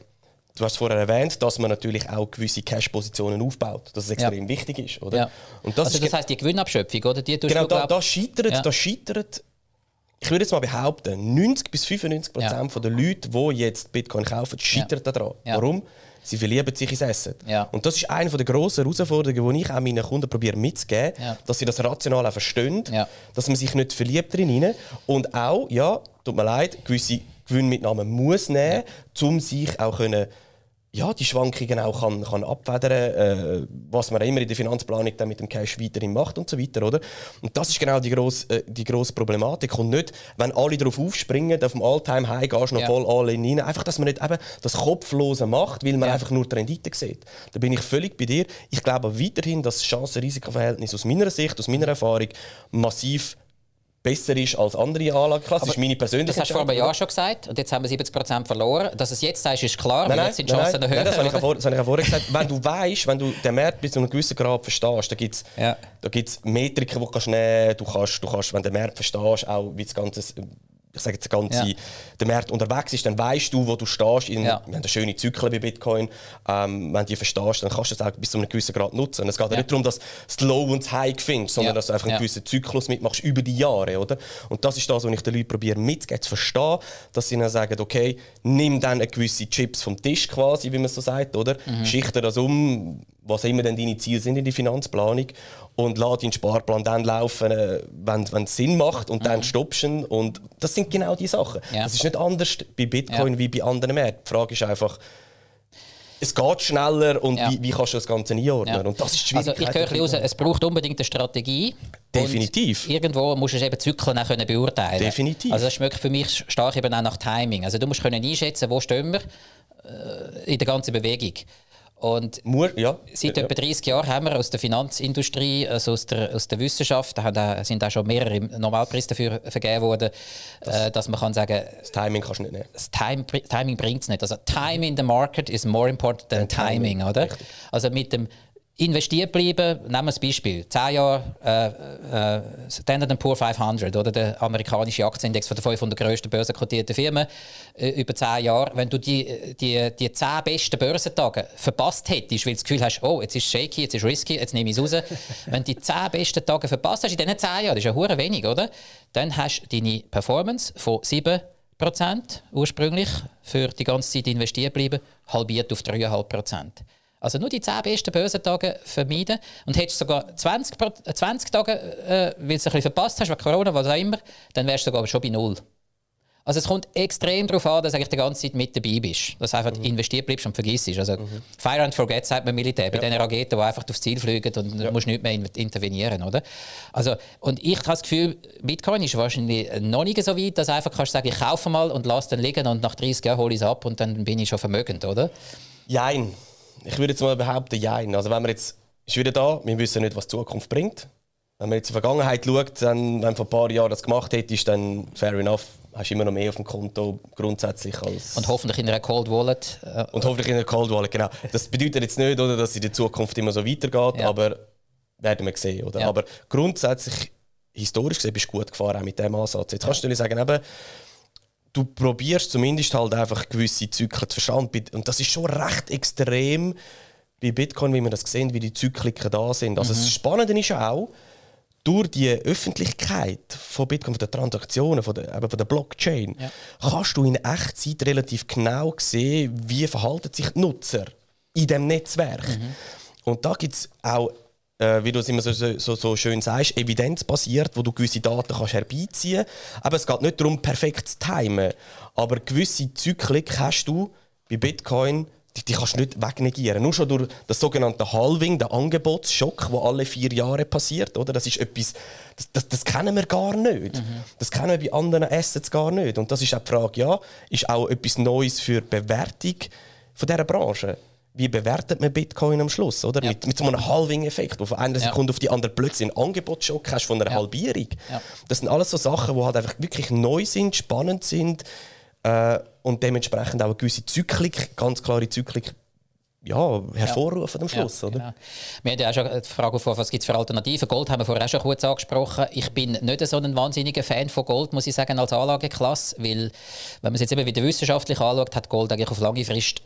du hast vorher erwähnt, dass man natürlich auch gewisse Cash-Positionen aufbaut, dass es extrem wichtig ist. Oder? Und das, also das heisst die Gewinnabschöpfung, oder? Die genau, da, da scheitert, da scheitert ich würde jetzt mal behaupten, 90 bis 95 Prozent ja. der Leute, die jetzt Bitcoin kaufen, scheitern ja. daran. Ja. Warum? Sie verlieben sich ins Essen. Ja. Und das ist eine der grossen Herausforderungen, die ich auch meinen Kunden probiere mitzugeben, ja. dass sie das rational auch verstehen, ja. dass man sich nicht verliebt drin und auch, ja, tut mir leid, gewisse Gewinnmitnahmen muss nehmen, um sich auch können ja, die Schwankungen auch kann, kann abfedern, äh, was man immer in der Finanzplanung dann mit dem Cash weiterhin macht und so weiter, oder? Und das ist genau die grosse, äh, die grosse Problematik. Und nicht, wenn alle darauf aufspringen, auf dem Alltime High gehst du noch ja. voll alle rein. Einfach, dass man nicht eben das Kopflose macht, weil man ja. einfach nur die Rendite sieht. Da bin ich völlig bei dir. Ich glaube weiterhin, dass das Chancen-Risiko-Verhältnis aus meiner Sicht, aus meiner Erfahrung massiv besser ist als andere Anlageklassen. Das ist meine persönliche Das hast du vor einem Jahr schon gesagt und jetzt haben wir 70% verloren. Dass es jetzt sagst, ist klar, nein, nein, jetzt sind die Chancen nein, höher. Nein, das habe ich, [laughs] vor, das habe ich vorher gesagt. wenn du weißt, wenn du den Markt bis zu einem gewissen Grad verstehst, da gibt es ja. Metriken, die du kannst nehmen kannst. Du kannst, du kannst, wenn du den Markt verstehst, auch wie das Ganze ich sage jetzt, der ganze ja. der Markt unterwegs ist, dann weißt du, wo du stehst. In, ja. Wir haben schöne Zyklen bei Bitcoin. Ähm, wenn du die verstehst, dann kannst du das auch bis zu einem gewissen Grad nutzen. Und es geht ja. nicht darum, dass du das Low und das High findest, sondern dass du einfach einen gewissen Zyklus mitmachst über die Jahre. Oder? Und das ist das, was ich den Leuten probiere mitzugeben, zu verstehen, dass sie dann sagen, okay, nimm dann eine gewisse Chips vom Tisch quasi, wie man so sagt, oder? Mhm. Schichte das um, was immer denn deine Ziele sind in der Finanzplanung und lass deinen Sparplan dann laufen, äh, wenn, wenn es Sinn macht und mhm. dann stoppst du ihn. Und das sind genau die Sachen. Ja. Das ist nicht anders bei Bitcoin ja. wie bei anderen Märkten. Die Frage ist einfach, es geht schneller und ja. wie, wie, kannst du das Ganze einordnen? Ja. Und das ist die Also ich höre raus, es braucht unbedingt eine Strategie. Definitiv. irgendwo musst du eben Zyklen auch können beurteilen Definitiv. Also das schmeckt für mich stark eben auch nach Timing. Also du musst können einschätzen, wo stehen wir äh, in der ganzen Bewegung. Und Mur, ja. seit ja. etwa 30 Jahren haben wir aus der Finanzindustrie, also aus der, aus der Wissenschaft, da sind auch schon mehrere Nobelpreise dafür vergeben worden, das, äh, dass man kann sagen das Timing kannst du nicht nehmen. Das Time, Timing bringt es nicht. Also Time in the market is more important than timing, timing, oder? Richtig. Also mit dem investiert bleiben. Nehmen wir das Beispiel. 10 Jahre äh, äh, Standard Poor's 500, oder der amerikanische Aktienindex von den 500 grössten börsenkotierten Firmen äh, über 10 Jahre. Wenn du die, die, die 10 besten Börsentage verpasst hättest, weil du das Gefühl hast, oh, jetzt ist es shaky, jetzt ist es risky, jetzt nehme ich es raus. [laughs] Wenn du die 10 besten Tage verpasst hast in diesen 10 Jahren, das ist ja hure wenig, oder? Dann hast du deine Performance von 7% ursprünglich für die ganze Zeit investiert bleiben, halbiert auf 3,5 also nur die 10 besten Börsentage vermeiden und hättest sogar 20, 20 Tage, äh, weil du es ein bisschen verpasst hast, wegen Corona, was auch immer, dann wärst du sogar schon bei Null. Also es kommt extrem darauf an, dass du die ganze Zeit mit dabei bist. Dass du einfach mhm. investiert bleibst und vergisst. Also mhm. Fire and forget sagt man Militär. Bei ja. diesen Raketen, die einfach aufs Ziel fliegen und ja. musst nicht mehr intervenieren. Oder? Also, und ich habe das Gefühl, Bitcoin ist wahrscheinlich noch nicht so weit, dass du einfach kannst sagen, ich kaufe mal und lasse dann liegen und nach 30 Jahren hole ich es ab und dann bin ich schon vermögend, oder? Jein ich würde jetzt mal behaupten, ja. Also wenn wir jetzt, ist wieder da, wir wissen nicht, was die Zukunft bringt. Wenn man jetzt in die Vergangenheit schaut, dann, wenn du vor ein paar Jahren das gemacht hättest, dann fair enough, hast du immer noch mehr auf dem Konto grundsätzlich als... Und hoffentlich in einer Cold Wallet. Äh, und hoffentlich in einer Cold Wallet, genau. Das bedeutet jetzt nicht, oder, dass es in der Zukunft immer so weitergeht, ja. aber werden wir sehen. Oder? Ja. Aber grundsätzlich, historisch gesehen, bist du gut gefahren auch mit diesem Ansatz. Jetzt kannst du natürlich sagen, eben, du probierst zumindest halt einfach gewisse Zyklen zu verstehen. Und das ist schon recht extrem bei Bitcoin, wie wir das sehen, wie die Zykliken da sind. Also mhm. das Spannende ist auch, durch die Öffentlichkeit von Bitcoin, von den Transaktionen, von der, eben von der Blockchain, ja. kannst du in Echtzeit relativ genau sehen, wie verhalten sich die Nutzer in dem Netzwerk. Mhm. Und da gibt es auch äh, wie du es immer so, so, so schön sagst, evidenzbasiert, wo du gewisse Daten kannst herbeiziehen kannst. Aber es geht nicht darum, perfekt zu timen. Aber gewisse Zyklik hast du bei Bitcoin, die, die kannst du nicht wegnegieren. Nur schon durch das sogenannte Halving, den Angebotsschock, der alle vier Jahre passiert. Oder? Das ist etwas, das, das, das kennen wir gar nicht. Mhm. Das kennen wir bei anderen Assets gar nicht. Und das ist auch die Frage, ja, ist auch etwas Neues für die Bewertung von dieser Branche wie bewertet man Bitcoin am Schluss? Oder? Ja. Mit, mit so einem Halving-Effekt, wo von einer Sekunde ja. auf die andere plötzlich einen Angebotsschock hast von einer ja. Halbierung. Das sind alles so Sachen, die halt einfach wirklich neu sind, spannend sind äh, und dementsprechend auch eine gewisse Zyklik, ganz klare Zyklik ja, hervorrufen am Schluss. Ja, oder? Genau. Wir haben ja auch schon die Frage auf, was gibt es für Alternativen. Gold haben wir vorher auch schon kurz angesprochen. Ich bin nicht so ein wahnsinniger Fan von Gold, muss ich sagen, als Anlageklasse, weil, wenn man es jetzt eben wieder wissenschaftlich anschaut, hat Gold eigentlich auf lange Frist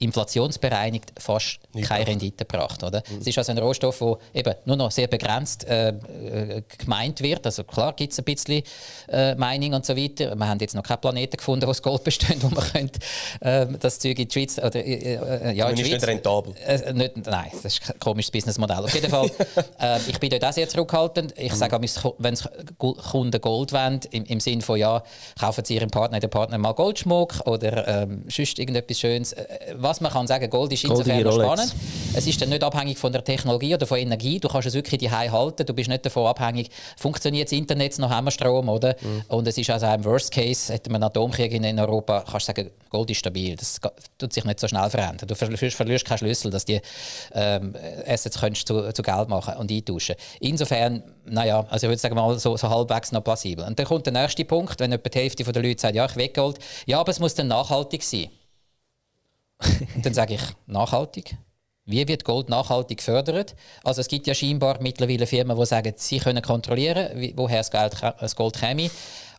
inflationsbereinigt fast Nicht keine Rendite gebracht. Oder? Mhm. Es ist also ein Rohstoff, der eben nur noch sehr begrenzt äh, äh, gemeint wird. Also klar gibt es ein bisschen äh, Mining und so weiter. Wir haben jetzt noch keinen Planeten gefunden, wo das Gold besteht, wo man könnte, äh, das Zeug in die Schweiz... Oder, äh, äh ja, in Schweiz, nicht rentabel. Nicht, nein, das ist ein komisches Businessmodell. Auf jeden Fall, [laughs] ich bin dort auch sehr zurückhaltend. Ich mhm. sage, wenn Kunden Gold wollen, im, im Sinne von, ja, kaufen sie ihrem Partner, der Partner mal Goldschmuck oder ähm, sonst irgendetwas Schönes was man kann sagen, Gold ist insofern spannend. Es ist dann nicht abhängig von der Technologie oder von Energie. Du kannst es wirklich die halten. Du bist nicht davon abhängig, funktioniert das Internet noch, haben wir Strom, oder? Mhm. Und es ist also im Worst Case, hätte man einen Atomkrieg in Europa, kannst du sagen, Gold ist stabil. Das tut sich nicht so schnell verändern. Du verlierst, verlierst keinen Schlüssel, dass die ähm, Assets könntest zu, zu Geld machen und eintauschen. Insofern, naja, also ich würde sagen mal so, so halbwegs noch plausibel. Und dann kommt der nächste Punkt, wenn etwa die Hälfte der Leute sagt, ja, ich will Gold. Ja, aber es muss dann nachhaltig sein. Und dann sage ich, nachhaltig? Wie wird Gold nachhaltig gefördert? Also es gibt ja scheinbar mittlerweile Firmen, die sagen, sie können kontrollieren, woher das, Geld, das Gold käme.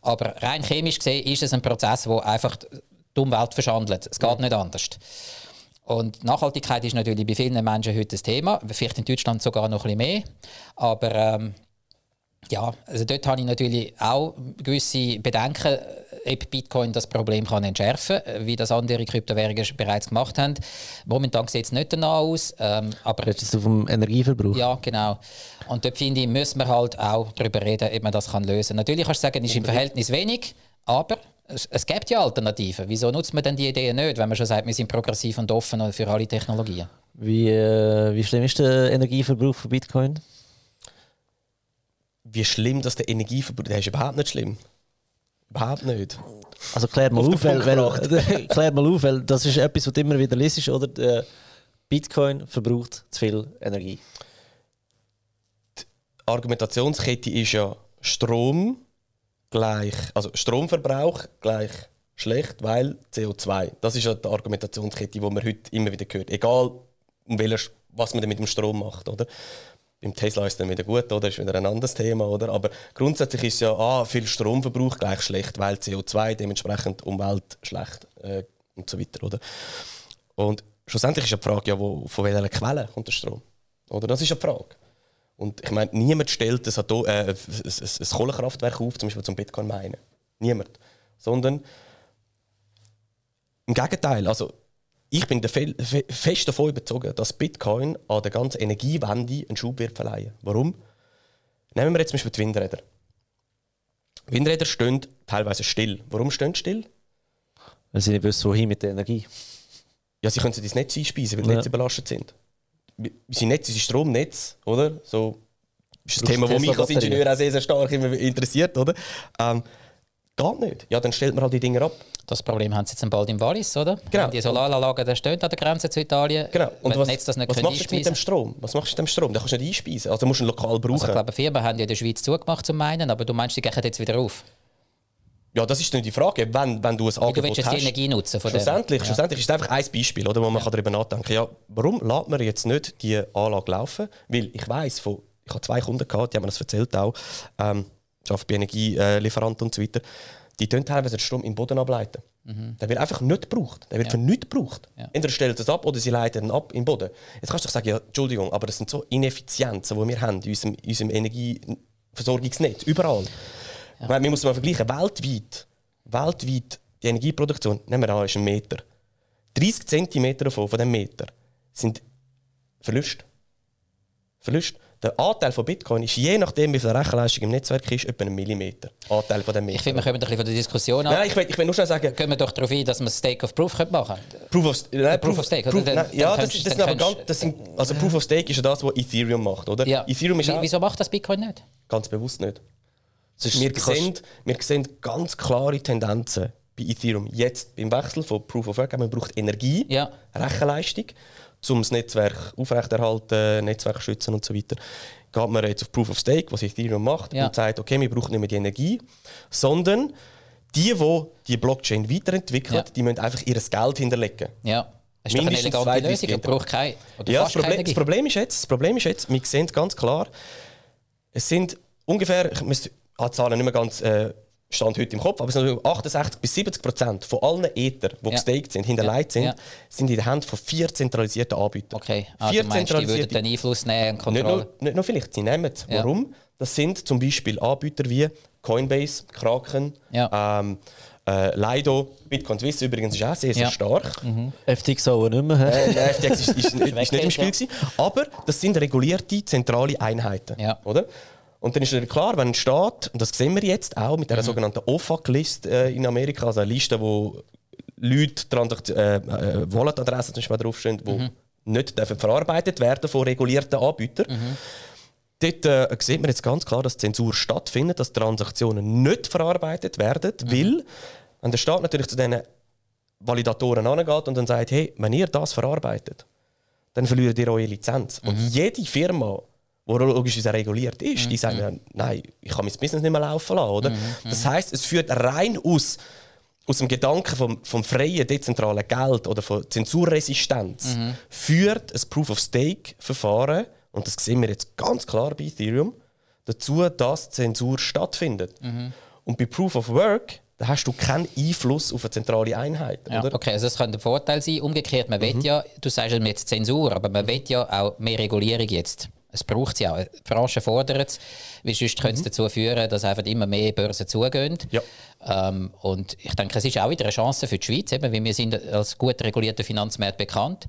Aber rein chemisch gesehen ist es ein Prozess, der einfach die Umwelt verschandelt. Es geht ja. nicht anders. Und Nachhaltigkeit ist natürlich bei vielen Menschen heute ein Thema, vielleicht in Deutschland sogar noch ein bisschen mehr. Aber ähm, ja, also dort habe ich natürlich auch gewisse Bedenken, ob Bitcoin das Problem kann entschärfen kann, wie das andere Kryptowährungen bereits gemacht haben. Momentan sieht es nicht danach aus. Ähm, aber Redest du vom Energieverbrauch? Ja, genau. Und dort finde ich, müssen wir halt auch darüber reden, ob man das kann lösen kann. Natürlich kannst du sagen, es ist im Verhältnis wenig, aber es, es gibt ja Alternativen. Wieso nutzt man denn die Ideen nicht, wenn man schon sagt, wir sind progressiv und offen für alle Technologien? Wie, äh, wie schlimm ist der Energieverbrauch von Bitcoin? Wie schlimm dass der Energieverbrauch der ist überhaupt nicht schlimm. Überhaupt nicht. Also klär mal, auf, weil, weil, [laughs] klär mal auf, weil das ist etwas, was du immer wieder liest, oder? Der Bitcoin verbraucht zu viel Energie. Die Argumentationskette ist ja Strom gleich, also Stromverbrauch gleich schlecht, weil CO2. Das ist ja die Argumentationskette, die man heute immer wieder hört. Egal, um welcher, was man mit dem Strom macht, oder? Beim Tesla ist es dann wieder gut, oder? Das ist wieder ein anderes Thema, oder? Aber grundsätzlich ist ja ah, viel Stromverbrauch gleich schlecht, weil CO2 dementsprechend Umwelt schlecht äh, und so weiter, oder? Und schlussendlich ist ja die Frage, ja, wo, von welcher Quelle kommt der Strom? Oder? Das ist ja die Frage. Und ich meine, niemand stellt Atom, äh, ein Kohlekraftwerk auf, zum Beispiel zum Bitcoin meinen. Niemand. Sondern im Gegenteil, also ich bin fest davon überzeugt, dass Bitcoin an der ganzen Energiewende einen Schub wird verleihen. Warum? Nehmen wir jetzt zum Beispiel die Windräder. Windräder stehen teilweise still. Warum stehen sie still? Weil sie nicht wissen, wohin mit der Energie. Ja, sie können sie das Netz einspeisen, weil ja. Netze belastet sind. Unsere Netze, unser Stromnetz, oder? So ist ein Thema, das mich als Ingenieur auch sehr, sehr stark interessiert, oder? Ähm, geht nicht. Ja, dann stellt man halt die Dinge ab. Das Problem haben sie jetzt bald im Wallis, oder? Genau. Die Solaranlagen da stehen an der Grenze zu Italien. Genau. Und was, das nicht was machst du mit dem Strom? Was machst du mit dem Strom? Den kannst du nicht einspeisen. Also musst du ihn lokal brauchen. Also ich glaube, Firmen haben ja in der Schweiz zugemacht zum meinen, aber du meinst, die gehen jetzt wieder auf? Ja, das ist nicht die Frage. Wenn, wenn du ein Angebot du willst hast, die Energie nutzen von schlussendlich, dem. schlussendlich ist es einfach ein Beispiel, oder, wo man ja. darüber nachdenken kann. Ja, warum lässt man jetzt nicht die Anlage laufen? Weil ich weiß von, ich habe zwei Kunden gehabt, die haben mir das erzählt auch, ähm, ich arbeite bei Energielieferanten und so weiter die tun teilweise den Strom im Boden ableiten. Mhm. Der wird einfach nicht gebraucht. Der wird ja. für nichts gebraucht. Ja. Entweder stellen sie es ab oder sie leiten ihn ab im Boden. Jetzt kannst du doch sagen, ja, Entschuldigung, aber das sind so Ineffizienzen, die wir haben in unserem, in unserem Energieversorgungsnetz, überall. Ja. Meine, wir müssen mal vergleichen, weltweit, weltweit die Energieproduktion, nehmen wir an, ist ein Meter. 30 cm davon, von diesem Meter, sind Verluste. Verlust. Der Anteil von Bitcoin ist je nachdem, wie viel Rechenleistung im Netzwerk ist, etwa ein Millimeter. Anteil von dem Meter. Ich finde, wir können ein bisschen von der Diskussion ab. Nein, ich will, ich will nur schnell sagen. Gehen wir doch darauf ein, dass man Stake of Proof machen können. Proof of, nein, Proof, of Stake. Proof, nein, ja, das, das, sind aber ganz, das sind, also Proof of Stake ist ja das, was Ethereum macht, oder? Ja. Ethereum ist Wieso macht das Bitcoin nicht? Ganz bewusst nicht. Wir sehen, wir sehen ganz klare Tendenzen bei Ethereum. Jetzt beim Wechsel von Proof of Work, man braucht Energie, ja. Rechenleistung, um das Netzwerk aufrechterhalten, Netzwerk schützen und so weiter geht man jetzt auf Proof of Stake, was Ethereum macht, ja. und sagt, okay, wir brauchen nicht mehr die Energie, sondern die, die die Blockchain weiterentwickeln, ja. die müssen einfach ihr Geld hinterlegen. Ja. Das ist Mindestens doch eine elegante Lösung und braucht keine, ja, das Problem, das, Problem ist jetzt, das Problem ist jetzt, wir sehen ganz klar, es sind ungefähr, ich müsste die Zahlen nicht mehr ganz äh, Stand heute im Kopf, aber es sind 68 bis 70 Prozent von allen Ether, die ja. gestaked sind, hinterlegt sind, ja. sind in der Hand von vier zentralisierten Anbietern. Okay, ah, vier meinst, die würden den Einfluss nehmen und Kontrolle? Nicht nur, nicht nur vielleicht, sie nehmen es. Warum? Das sind zum Beispiel Anbieter wie Coinbase, Kraken, ähm, äh, Lido, Bitcoin Swiss übrigens ist auch sehr, sehr stark. Mhm. FTX auch nicht mehr. Äh, nein, FTX ist, ist, ist, [laughs] ist nicht im Spiel. Gewesen. Aber das sind regulierte zentrale Einheiten. Oder? Und dann ist es klar, wenn ein Staat, und das sehen wir jetzt auch mit der mhm. sogenannten OFAC-List äh, in Amerika, also eine Liste, wo Leute äh, äh, Wallet-Adressen zum Beispiel draufstehen, die mhm. nicht dürfen verarbeitet werden von regulierten Anbietern. Mhm. Dort äh, sieht man jetzt ganz klar, dass Zensur stattfindet, dass Transaktionen nicht verarbeitet werden, mhm. weil wenn der Staat natürlich zu diesen Validatoren angeht und dann sagt, hey, wenn ihr das verarbeitet, dann verliert ihr eure Lizenz. Mhm. Und jede Firma, die logischerweise reguliert ist, mhm. die sagen, mhm. nein, ich kann mein Business nicht mehr laufen lassen. Oder? Mhm. Das heißt, es führt rein aus, aus dem Gedanken vom, vom freien, dezentralen Geld oder von Zensurresistenz, mhm. führt ein Proof-of-Stake-Verfahren, und das sehen wir jetzt ganz klar bei Ethereum, dazu, dass Zensur stattfindet. Mhm. Und bei Proof of Work da hast du keinen Einfluss auf eine zentrale Einheit. Ja, oder? Okay, also das könnte ein Vorteil sein. Umgekehrt, man mhm. will ja, du sagst jetzt Zensur, aber man will ja auch mehr Regulierung jetzt. Es braucht sie auch. Die Branche fordert es, weil sonst mhm. könnte es dazu führen, dass einfach immer mehr Börsen zugehen. Ja. Ähm, und ich denke, es ist auch wieder eine Chance für die Schweiz, eben, weil wir sind als gut regulierter Finanzmarkt bekannt.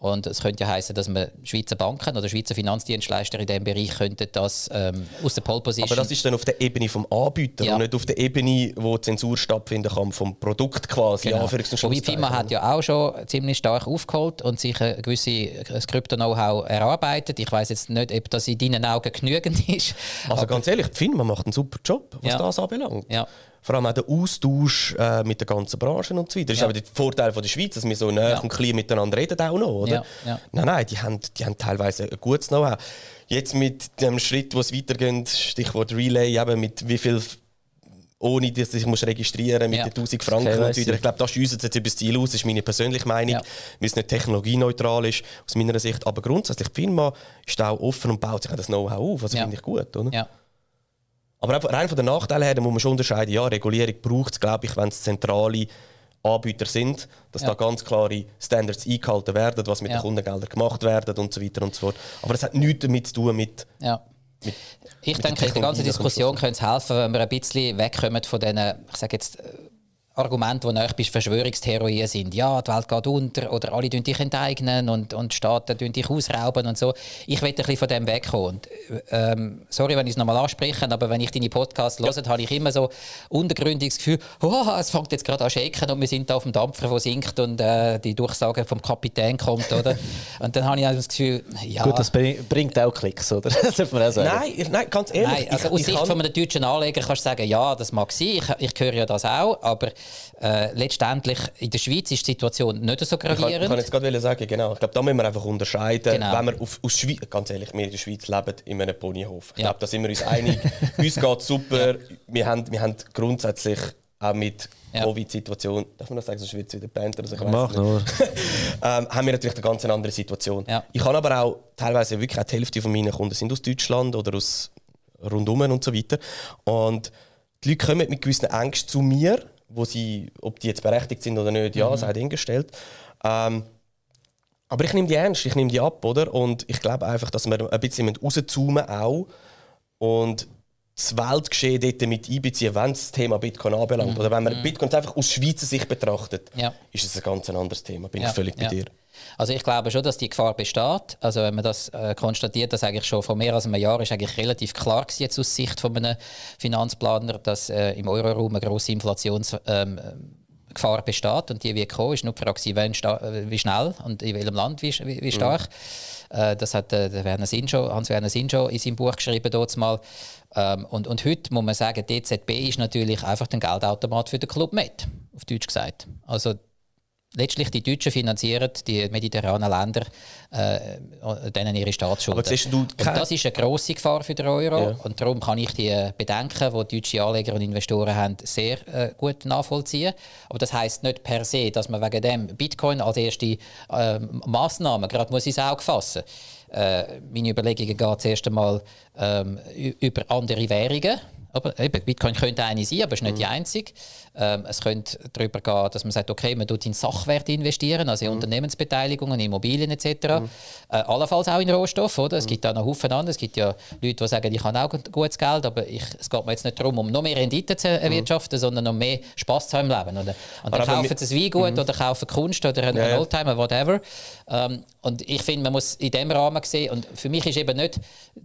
Und es könnte ja heißen, dass man Schweizer Banken oder Schweizer Finanzdienstleister in diesem Bereich könnten das ähm, aus der Pole Position. Aber das ist dann auf der Ebene vom Anbieter ja. und nicht auf der Ebene, wo Zensur stattfinden kann vom Produkt quasi. Genau. Wobei FIMA hat ja auch schon ziemlich stark aufgeholt und sich ein gewisses Krypto-Know-how erarbeitet. Ich weiß jetzt nicht, ob das in deinen Augen genügend [laughs] ist. Also ganz ehrlich, FIMA macht einen super Job, was ja. das anbelangt. Ja vor allem auch der Austausch äh, mit der ganzen Branche und so weiter. Das ja. ist aber der Vorteil von der Schweiz, dass wir so nah ja. und klein miteinander reden auch noch, oder? Ja. Nein, nein, die haben, die haben teilweise ein gutes Know-how. Jetzt mit dem Schritt, wo es weitergeht, Stichwort Relay, eben mit wie viel ohne dass ich muss registrieren mit ja. den 1000 Franken okay, und so weiter. Ich glaube, das schießt jetzt über das Ziel aus, das ist meine persönliche Meinung, ja. weil es nicht technologieneutral ist, aus meiner Sicht. Aber grundsätzlich, die Firma ist auch offen und baut sich das Know-how auf, was ja. finde ich gut, oder? Ja. Aber rein von den Nachteilen her muss man schon unterscheiden, ja, Regulierung braucht es, glaube ich, wenn es zentrale Anbieter sind, dass ja. da ganz klare Standards eingehalten werden, was mit ja. den Kundengeldern gemacht wird und so weiter und so fort. Aber das hat nichts damit zu tun mit, ja. Mit, ich mit denke, in der ganzen Diskussion könnte es helfen, wenn wir ein bisschen wegkommen von diesen, ich sage jetzt, Argumente, die nach Verschwörungstheorien sind. Ja, die Welt geht unter oder alle dich enteignen und, und Staaten dich ausrauben und so. Ich will ein bisschen von dem wegkommen. Und, ähm, sorry, wenn ich es nochmal anspreche, aber wenn ich deine Podcasts ja. höre, habe ich immer so untergründiges Gefühl, oh, es fängt jetzt gerade an zu shaken und wir sind da auf dem Dampfer, der sinkt und äh, die Durchsage vom Kapitän kommt. Oder? [laughs] und dann habe ich das Gefühl, ja... Gut, das bringt auch Klicks, oder? [laughs] das darf man auch sagen. Nein, nein ganz ehrlich. Nein, also ich, aus Sicht kann... von einem deutschen Anleger kannst du sagen, ja, das mag sein, ich, ich höre ja das auch, aber äh, letztendlich in der Schweiz ist die Situation nicht so gravierend. Ich kann, kann jetzt gerade sagen, genau. Ich glaube, da müssen wir einfach unterscheiden. Genau. Wenn wir auf, aus Schweiz, ganz ehrlich, wir in der Schweiz leben in einem Ponyhof. Ich ja. glaube, da sind wir uns einig. [laughs] uns geht es super. Ja. Wir, haben, wir haben grundsätzlich auch mit ja. Covid-Situation, darf man das sagen, sonst wird es wieder Panther, also Mach nur. [laughs] ähm, haben wir natürlich eine ganz andere Situation. Ja. Ich habe aber auch teilweise wirklich auch die Hälfte von meinen Kunden sind aus Deutschland oder aus rundum und so weiter. Und die Leute kommen mit gewissen Ängsten zu mir wo sie, ob die jetzt berechtigt sind oder nicht, ja, mhm. sei hingestellt. Ähm, aber ich nehme die ernst, ich nehme die ab, oder? Und ich glaube einfach, dass wir ein bisschen rauszoomen auch und das Weltgeschehen dort mit einbeziehen, wenn es das Thema Bitcoin anbelangt. Mhm. Oder wenn man mhm. Bitcoin einfach aus Schweizer Sicht betrachtet, ja. ist es ein ganz anderes Thema. Bin ja. ich völlig bei ja. dir. Also ich glaube schon, dass die Gefahr besteht. Also wenn man das äh, konstatiert, dass eigentlich schon vor mehr als einem Jahr ist eigentlich relativ klar gewesen, jetzt aus Sicht von einem Finanzplaner, dass äh, im Euroraum eine grosse Inflationsgefahr ähm, besteht und die wird kommen. Ist nur die Frage, wie, wie schnell und in welchem Land wie, wie, wie stark. Mhm. Äh, das hat äh, Werner Sinjo, Hans-Werner Sinjo in seinem Buch geschrieben dort mal. Ähm, und, und heute muss man sagen, die EZB ist natürlich einfach ein Geldautomat für den Club mit, auf Deutsch gesagt. Also letztlich die Deutschen finanzieren die mediterranen Länder, äh, denen ihre Staatsschulden. und das ist eine grosse Gefahr für den Euro ja. und darum kann ich die Bedenken, die deutsche Anleger und Investoren haben, sehr äh, gut nachvollziehen. Aber das heißt nicht per se, dass man wegen dem Bitcoin als erste äh, Massnahme gerade muss ins Auge fassen. Äh, meine Überlegungen gehen zuerst einmal ähm, über andere Währungen aber eben, Bitcoin könnte eine sein, aber es ist nicht mhm. die einzige. Ähm, es könnte darüber gehen, dass man sagt, okay, man tut in Sachwerte investieren, also in mhm. Unternehmensbeteiligungen, Immobilien etc. Mhm. Äh, allenfalls auch in Rohstoff, oder? Es mhm. gibt da noch Haufen andere. Es gibt ja Leute, die sagen, ich habe auch gutes Geld, aber ich, es geht mir jetzt nicht darum, um noch mehr Rendite zu erwirtschaften, mhm. sondern um mehr Spaß zu haben im Leben. Oder? Und dann kaufen sie ein Weingut mhm. oder kaufen Kunst oder einen ja, Oldtimer, whatever. Ähm, und ich finde, man muss in dem Rahmen sehen, und für mich ist eben nicht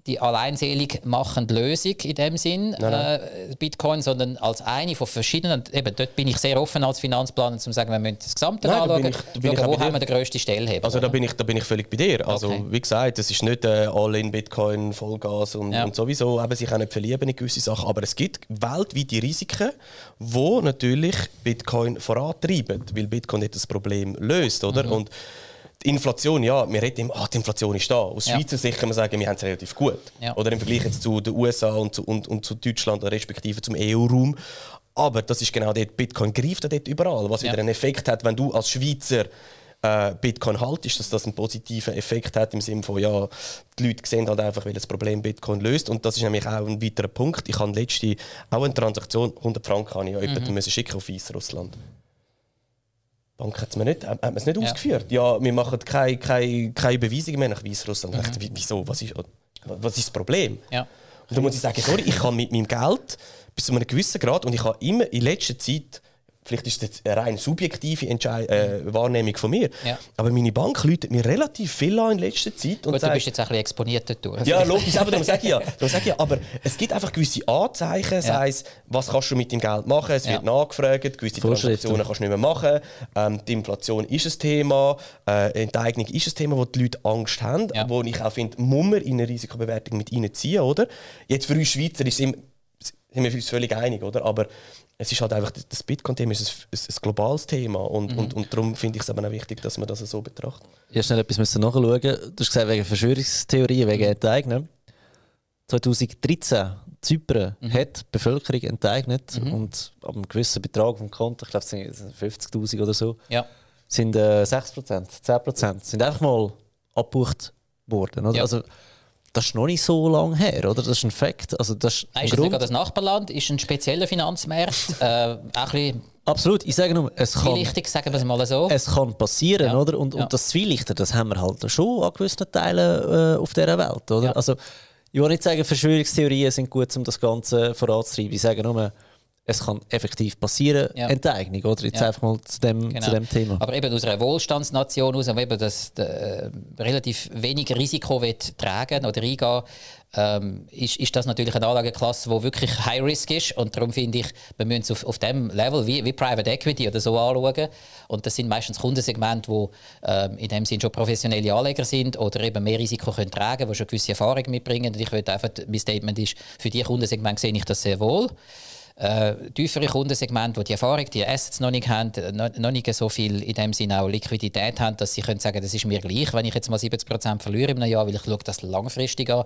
die alleinselig machende Lösung in dem Sinn äh, Bitcoin, sondern als eine von verschiedenen. Eben dort bin ich sehr offen als Finanzplaner, um zu sagen, wir müssen das Gesamte Nein, anschauen, ich- schauen, wo haben wir den grössten Stellhebel. Also da bin ich, da bin ich völlig bei dir. Also Okay. wie gesagt, es ist nicht äh, All-in Bitcoin, Vollgas und, Ja. und sowieso eben sich auch nicht verlieben in gewisse Sachen. Aber es gibt weltweite Risiken, wo natürlich Bitcoin vorantreiben, weil Bitcoin nicht das Problem löst, oder? Mhm. Und die Inflation, ja, wir reden immer, ah, die Inflation ist da. Aus Ja. Schweizer Sicht kann man sagen, wir haben es relativ gut. Ja. Oder im Vergleich jetzt zu den USA und zu, und, und zu Deutschland, respektive zum EU-Raum. Aber das ist genau dort, Bitcoin greift ja dort überall, was Ja. wieder einen Effekt hat, wenn du als Schweizer äh, Bitcoin haltest, dass das einen positiven Effekt hat im Sinne von, ja, die Leute sehen halt einfach, wie das Problem Bitcoin löst. Und das ist nämlich auch ein weiterer Punkt. Ich habe letzte auch eine Transaktion, 100 Franken habe ich ja jemandem müssen schicken auf Weißrussland. Die Bank hat es mir nicht, hat nicht Ja. ausgeführt. Ja, wir machen keine, keine, keine Beweisung mehr nach Weißrussland. Ich dachte, wie- Wieso? Was ist, was ist das Problem? ja. Und dann muss ich sagen, sorry, ich kann mit meinem Geld bis zu einem gewissen Grad und ich habe immer in letzter Zeit, vielleicht ist das jetzt eine rein subjektive Entschei äh, Wahrnehmung von mir, Ja. aber meine Bank läutet mir relativ viel an in letzter Zeit und Gut, du sagt, bist jetzt ein bisschen exponiert dort. ja, logisch, aber darum sage ich ja. Darum sage ich ja. Aber es gibt einfach gewisse Anzeichen, sei es, was kannst du mit dem Geld machen. Es wird Ja. nachgefragt, gewisse. Transaktionen kannst du nicht mehr machen. Ähm, die Inflation ist ein Thema, äh, Enteignung ist ein Thema, wo die Leute Angst haben, Ja. wo ich auch finde, muss man in eine Risikobewertung mit reinziehen, oder? Jetzt für uns Schweizer ist es immer, sind wir uns völlig einig, oder? Aber es ist halt einfach, das Bitcoin-Thema ist ein, ein, globales Thema und, Mhm. und, und darum finde ich es eben auch wichtig, dass man das so betrachtet. Ich musste schnell etwas müssen nachschauen. Du hast gesagt, wegen Verschwörungstheorien, wegen Enteignen. 2013, Zypern hat die Bevölkerung enteignet und ab einem gewissen Betrag vom Konto, ich glaube es sind 50'000 oder so, Ja. sind äh, 6%, 10% sind einfach mal abgebucht worden. Oder? Ja. Also, das ist noch nicht so lange her, oder? Das ist ein Fakt. Also, das ist Nein, ist sogar das Nachbarland, ist ein spezieller Finanzmarkt. [laughs] äh, auch ein Absolut, ich sage nur, es kann, zwielichtig, sagen wir es mal so. es kann passieren, Ja. oder? Und, Ja. und das Zwielichter, das haben wir halt schon an gewissen Teilen äh, auf dieser Welt, oder? Ja. Also, ich will nicht sagen, Verschwörungstheorien sind gut, um das Ganze voranzutreiben. Ich sage nur, es kann effektiv passieren, Ja. Enteignung, oder? Jetzt Ja. einfach mal zu dem, Genau. zu dem Thema. Aber eben aus einer Wohlstandsnation aus, wo eben das äh, relativ wenig Risiko will tragen oder eingehen, ähm, ist, ist das natürlich eine Anlageklasse, die wirklich High Risk ist. Und darum finde ich, wir müssen es auf, auf dem Level wie, wie Private Equity oder so anschauen. Und das sind meistens Kundensegmente, die ähm, in dem Sinn schon professionelle Anleger sind oder eben mehr Risiko können tragen, die schon gewisse Erfahrung mitbringen. Und ich würde einfach, mein Statement ist, für diese Kundensegmente sehe ich das sehr wohl äh, tiefere Kundensegmente, die die Erfahrung, die Assets noch nicht haben, äh, noch, noch nicht so viel in dem Sinne auch Liquidität haben, dass sie können sagen, das ist mir gleich, wenn ich jetzt mal 70% verliere einem Jahr, weil ich schaue das langfristig an,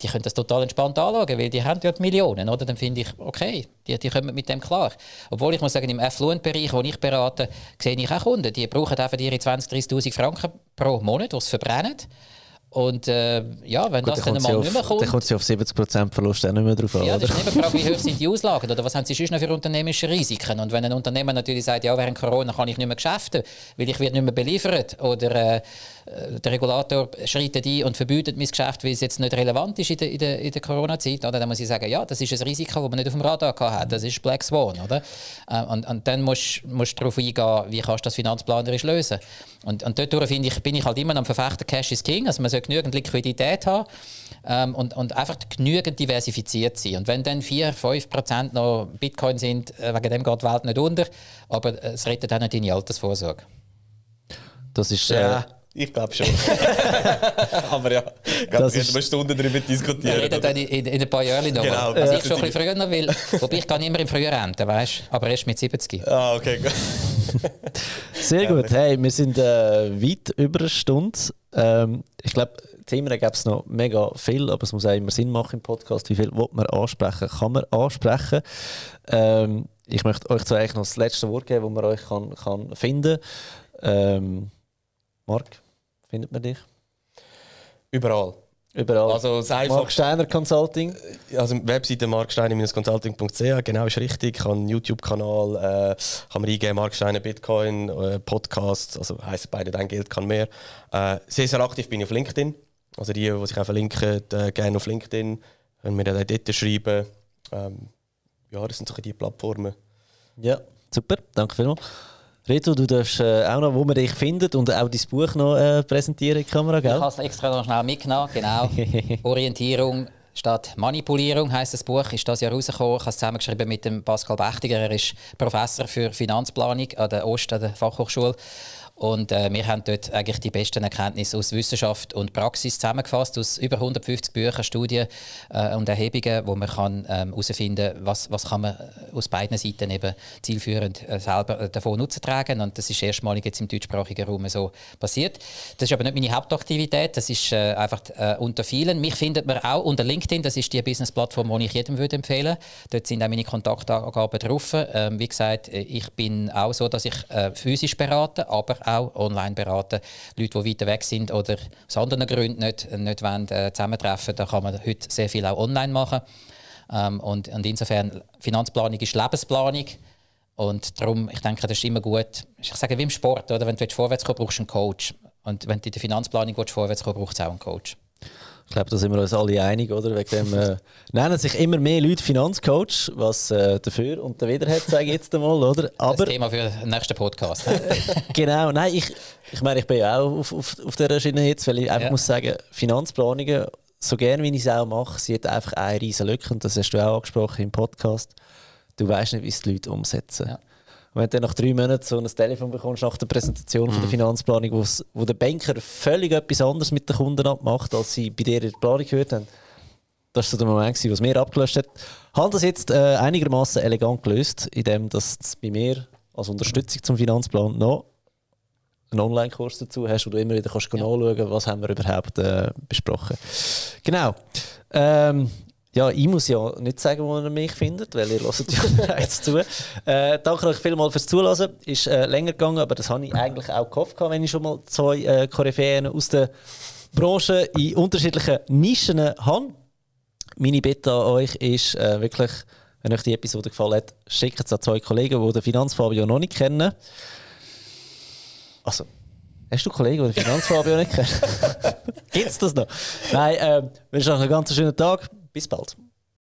die können das total entspannt anschauen, weil die haben ja die Millionen, oder? Dann finde ich, okay, die, die kommen mit dem klar. Obwohl ich muss sagen, im Affluent-Bereich, wo ich berate, sehe ich auch Kunden, die brauchen einfach ihre 20'000, 30'000 Franken pro Monat, die sie verbrennen. Und äh, ja, wenn das dann kommt mal sie nicht mehr auf, kommt... dann kommt sie auf 70% Verlust auch nicht mehr drauf an, Ja, das ist nicht die Frage, wie hoch sind [laughs] die Auslagen oder was haben sie sonst noch für unternehmerische Risiken. Und wenn ein Unternehmer natürlich sagt, ja, während Corona kann ich nicht mehr geschäften, weil ich werde nicht mehr beliefert oder äh, der Regulator schreitet ein und verbietet mein Geschäft, weil es jetzt nicht relevant ist in der, in der, in der Corona-Zeit, dann muss ich sagen, ja, das ist ein Risiko, das man nicht auf dem Radar hat. Das ist Black Swan. Oder? Äh, und, und dann musst du darauf eingehen, wie kannst du das finanzplanerisch lösen. Und, und dort finde ich, bin ich halt immer am Verfechter Cash is King. Also man soll genügend Liquidität haben ähm, und, und einfach genügend diversifiziert sein. Und wenn dann 4, 5 Prozent noch Bitcoin sind, äh, wegen dem geht die Welt nicht unter, aber äh, es rettet auch nicht deine Altersvorsorge. Das ist, äh, Ja, ich glaube schon. [laughs] Aber ja, ich glaube, Das wir ist- können eine Stunde darüber Wir diskutieren. reden dann in, in, in ein paar Jahren noch. Genau. Was Ja. ich schon ein bisschen früher noch will. Wobei ich kann immer im Frühjahr enden, weißt Aber erst mit 70. Ah, okay, gut. Sehr gut. Hey, wir sind äh, weit über eine Stunde. Ähm, ich glaube, Themen gäbe es noch mega viel, aber es muss auch immer Sinn machen im Podcast. Wie viel will man ansprechen? Kann man ansprechen? Ähm, ich möchte euch zwei eigentlich noch das letzte Wort geben, wo man euch kann, kann finden ähm, Marc, findet man dich? Überall. Überall. Also das Marc Einfachste, Steiner Consulting. also Webseite marksteiner-consulting.ch, genau ist richtig. Ich habe einen YouTube-Kanal, äh, kann man eingeben, Mark Steiner Bitcoin, äh, Podcast, also heisst beide dein Geld kann mehr. Äh, sehr, sehr aktiv bin ich auf LinkedIn. Also die, die sich auch verlinken, äh, gerne auf LinkedIn, können mir dann dort schreiben. Ähm, ja, das sind so die Plattformen. Ja, super. Danke vielmals. Reto, du darfst äh, auch noch, wo man dich findet und auch dein Buch noch äh, präsentieren in die Kamera, gell? Ich habe es extra noch schnell mitgenommen, genau. [laughs] Orientierung statt Manipulierung heißt das Buch, ist das Jahr rausgekommen. Ich habe es zusammengeschrieben mit dem Pascal Bechtiger. Er ist Professor für Finanzplanung an der Ost, an der Fachhochschule. Und äh, wir haben dort eigentlich die besten Erkenntnisse aus Wissenschaft und Praxis zusammengefasst, aus über 150 Büchern, Studien äh, und Erhebungen, wo man kann herausfinden ähm, was, was kann man äh, aus beiden Seiten eben zielführend äh, selber äh, davon Nutzen tragen. Und das ist erstmalig jetzt im deutschsprachigen Raum so passiert. Das ist aber nicht meine Hauptaktivität, das ist äh, einfach unter vielen. Mich findet man auch unter LinkedIn, das ist die Business-Plattform, die ich jedem würde empfehlen Dort sind auch meine Kontaktangaben drauf. Ähm, wie gesagt, ich bin auch so, dass ich physisch berate, aber auch online beraten. Leute, die weiter weg sind oder aus anderen Gründen nicht, nicht wollen, äh, zusammentreffen da kann man heute sehr viel auch online machen. Ähm, und, und insofern, Finanzplanung ist Lebensplanung. Und darum, ich denke, das ist immer gut. Ich sage wie im Sport, oder? wenn du vorwärts kommen brauchst du einen Coach. Und wenn du in der Finanzplanung vorwärts kommen braucht es auch einen Coach. Ich glaube, da sind wir uns alle einig, oder? Wegen dem äh, [laughs] nennen sich immer mehr Leute Finanzcoach, was äh, dafür und dawider hat, sage ich jetzt einmal, oder? Aber, das Thema für den nächsten Podcast. [laughs] genau, nein, ich, ich meine, ich bin ja auch auf, auf, auf dieser Schiene jetzt, weil ich einfach ja. muss sagen, Finanzplanungen, so gerne wie ich es auch mache, sie hat einfach eine riesige Lücke und das hast du auch angesprochen im Podcast. Du weißt nicht, wie es die Leute umsetzen. Ja. Wenn du nach drei Monaten so ein Telefon bekommst nach der Präsentation von der mhm. Finanzplanung, wo der Banker völlig etwas anderes mit den Kunden abmacht, als sie bei dir in der Planung gehört haben, das war so der Moment, was mir abgelöst hat. Ich habe das jetzt äh, einigermaßen elegant gelöst, indem das bei mir als Unterstützung zum Finanzplan noch einen Online-Kurs dazu hast, wo du immer wieder kannst ja. nachschauen was haben wir überhaupt äh, besprochen. Genau. Ähm, ja, ich muss ja nicht sagen, wo ihr mich findet, weil ihr hört ja [laughs] bereits zu. Äh, danke euch vielmals fürs Zuhören. Ist äh, länger gegangen, aber das habe ich eigentlich auch gehofft, wenn ich schon mal zwei äh, Koryphäen aus der Branche in unterschiedlichen Nischen habe. Meine Bitte an euch ist äh, wirklich, wenn euch die Episode gefallen hat, schickt es an zwei Kollegen, die den Finanzfabio noch nicht kennen. Also, hast du Kollegen, die den Finanzfabio nicht kennen? [laughs] Es das noch? Nein, äh, wünsche euch einen ganz schönen Tag. Bis bald.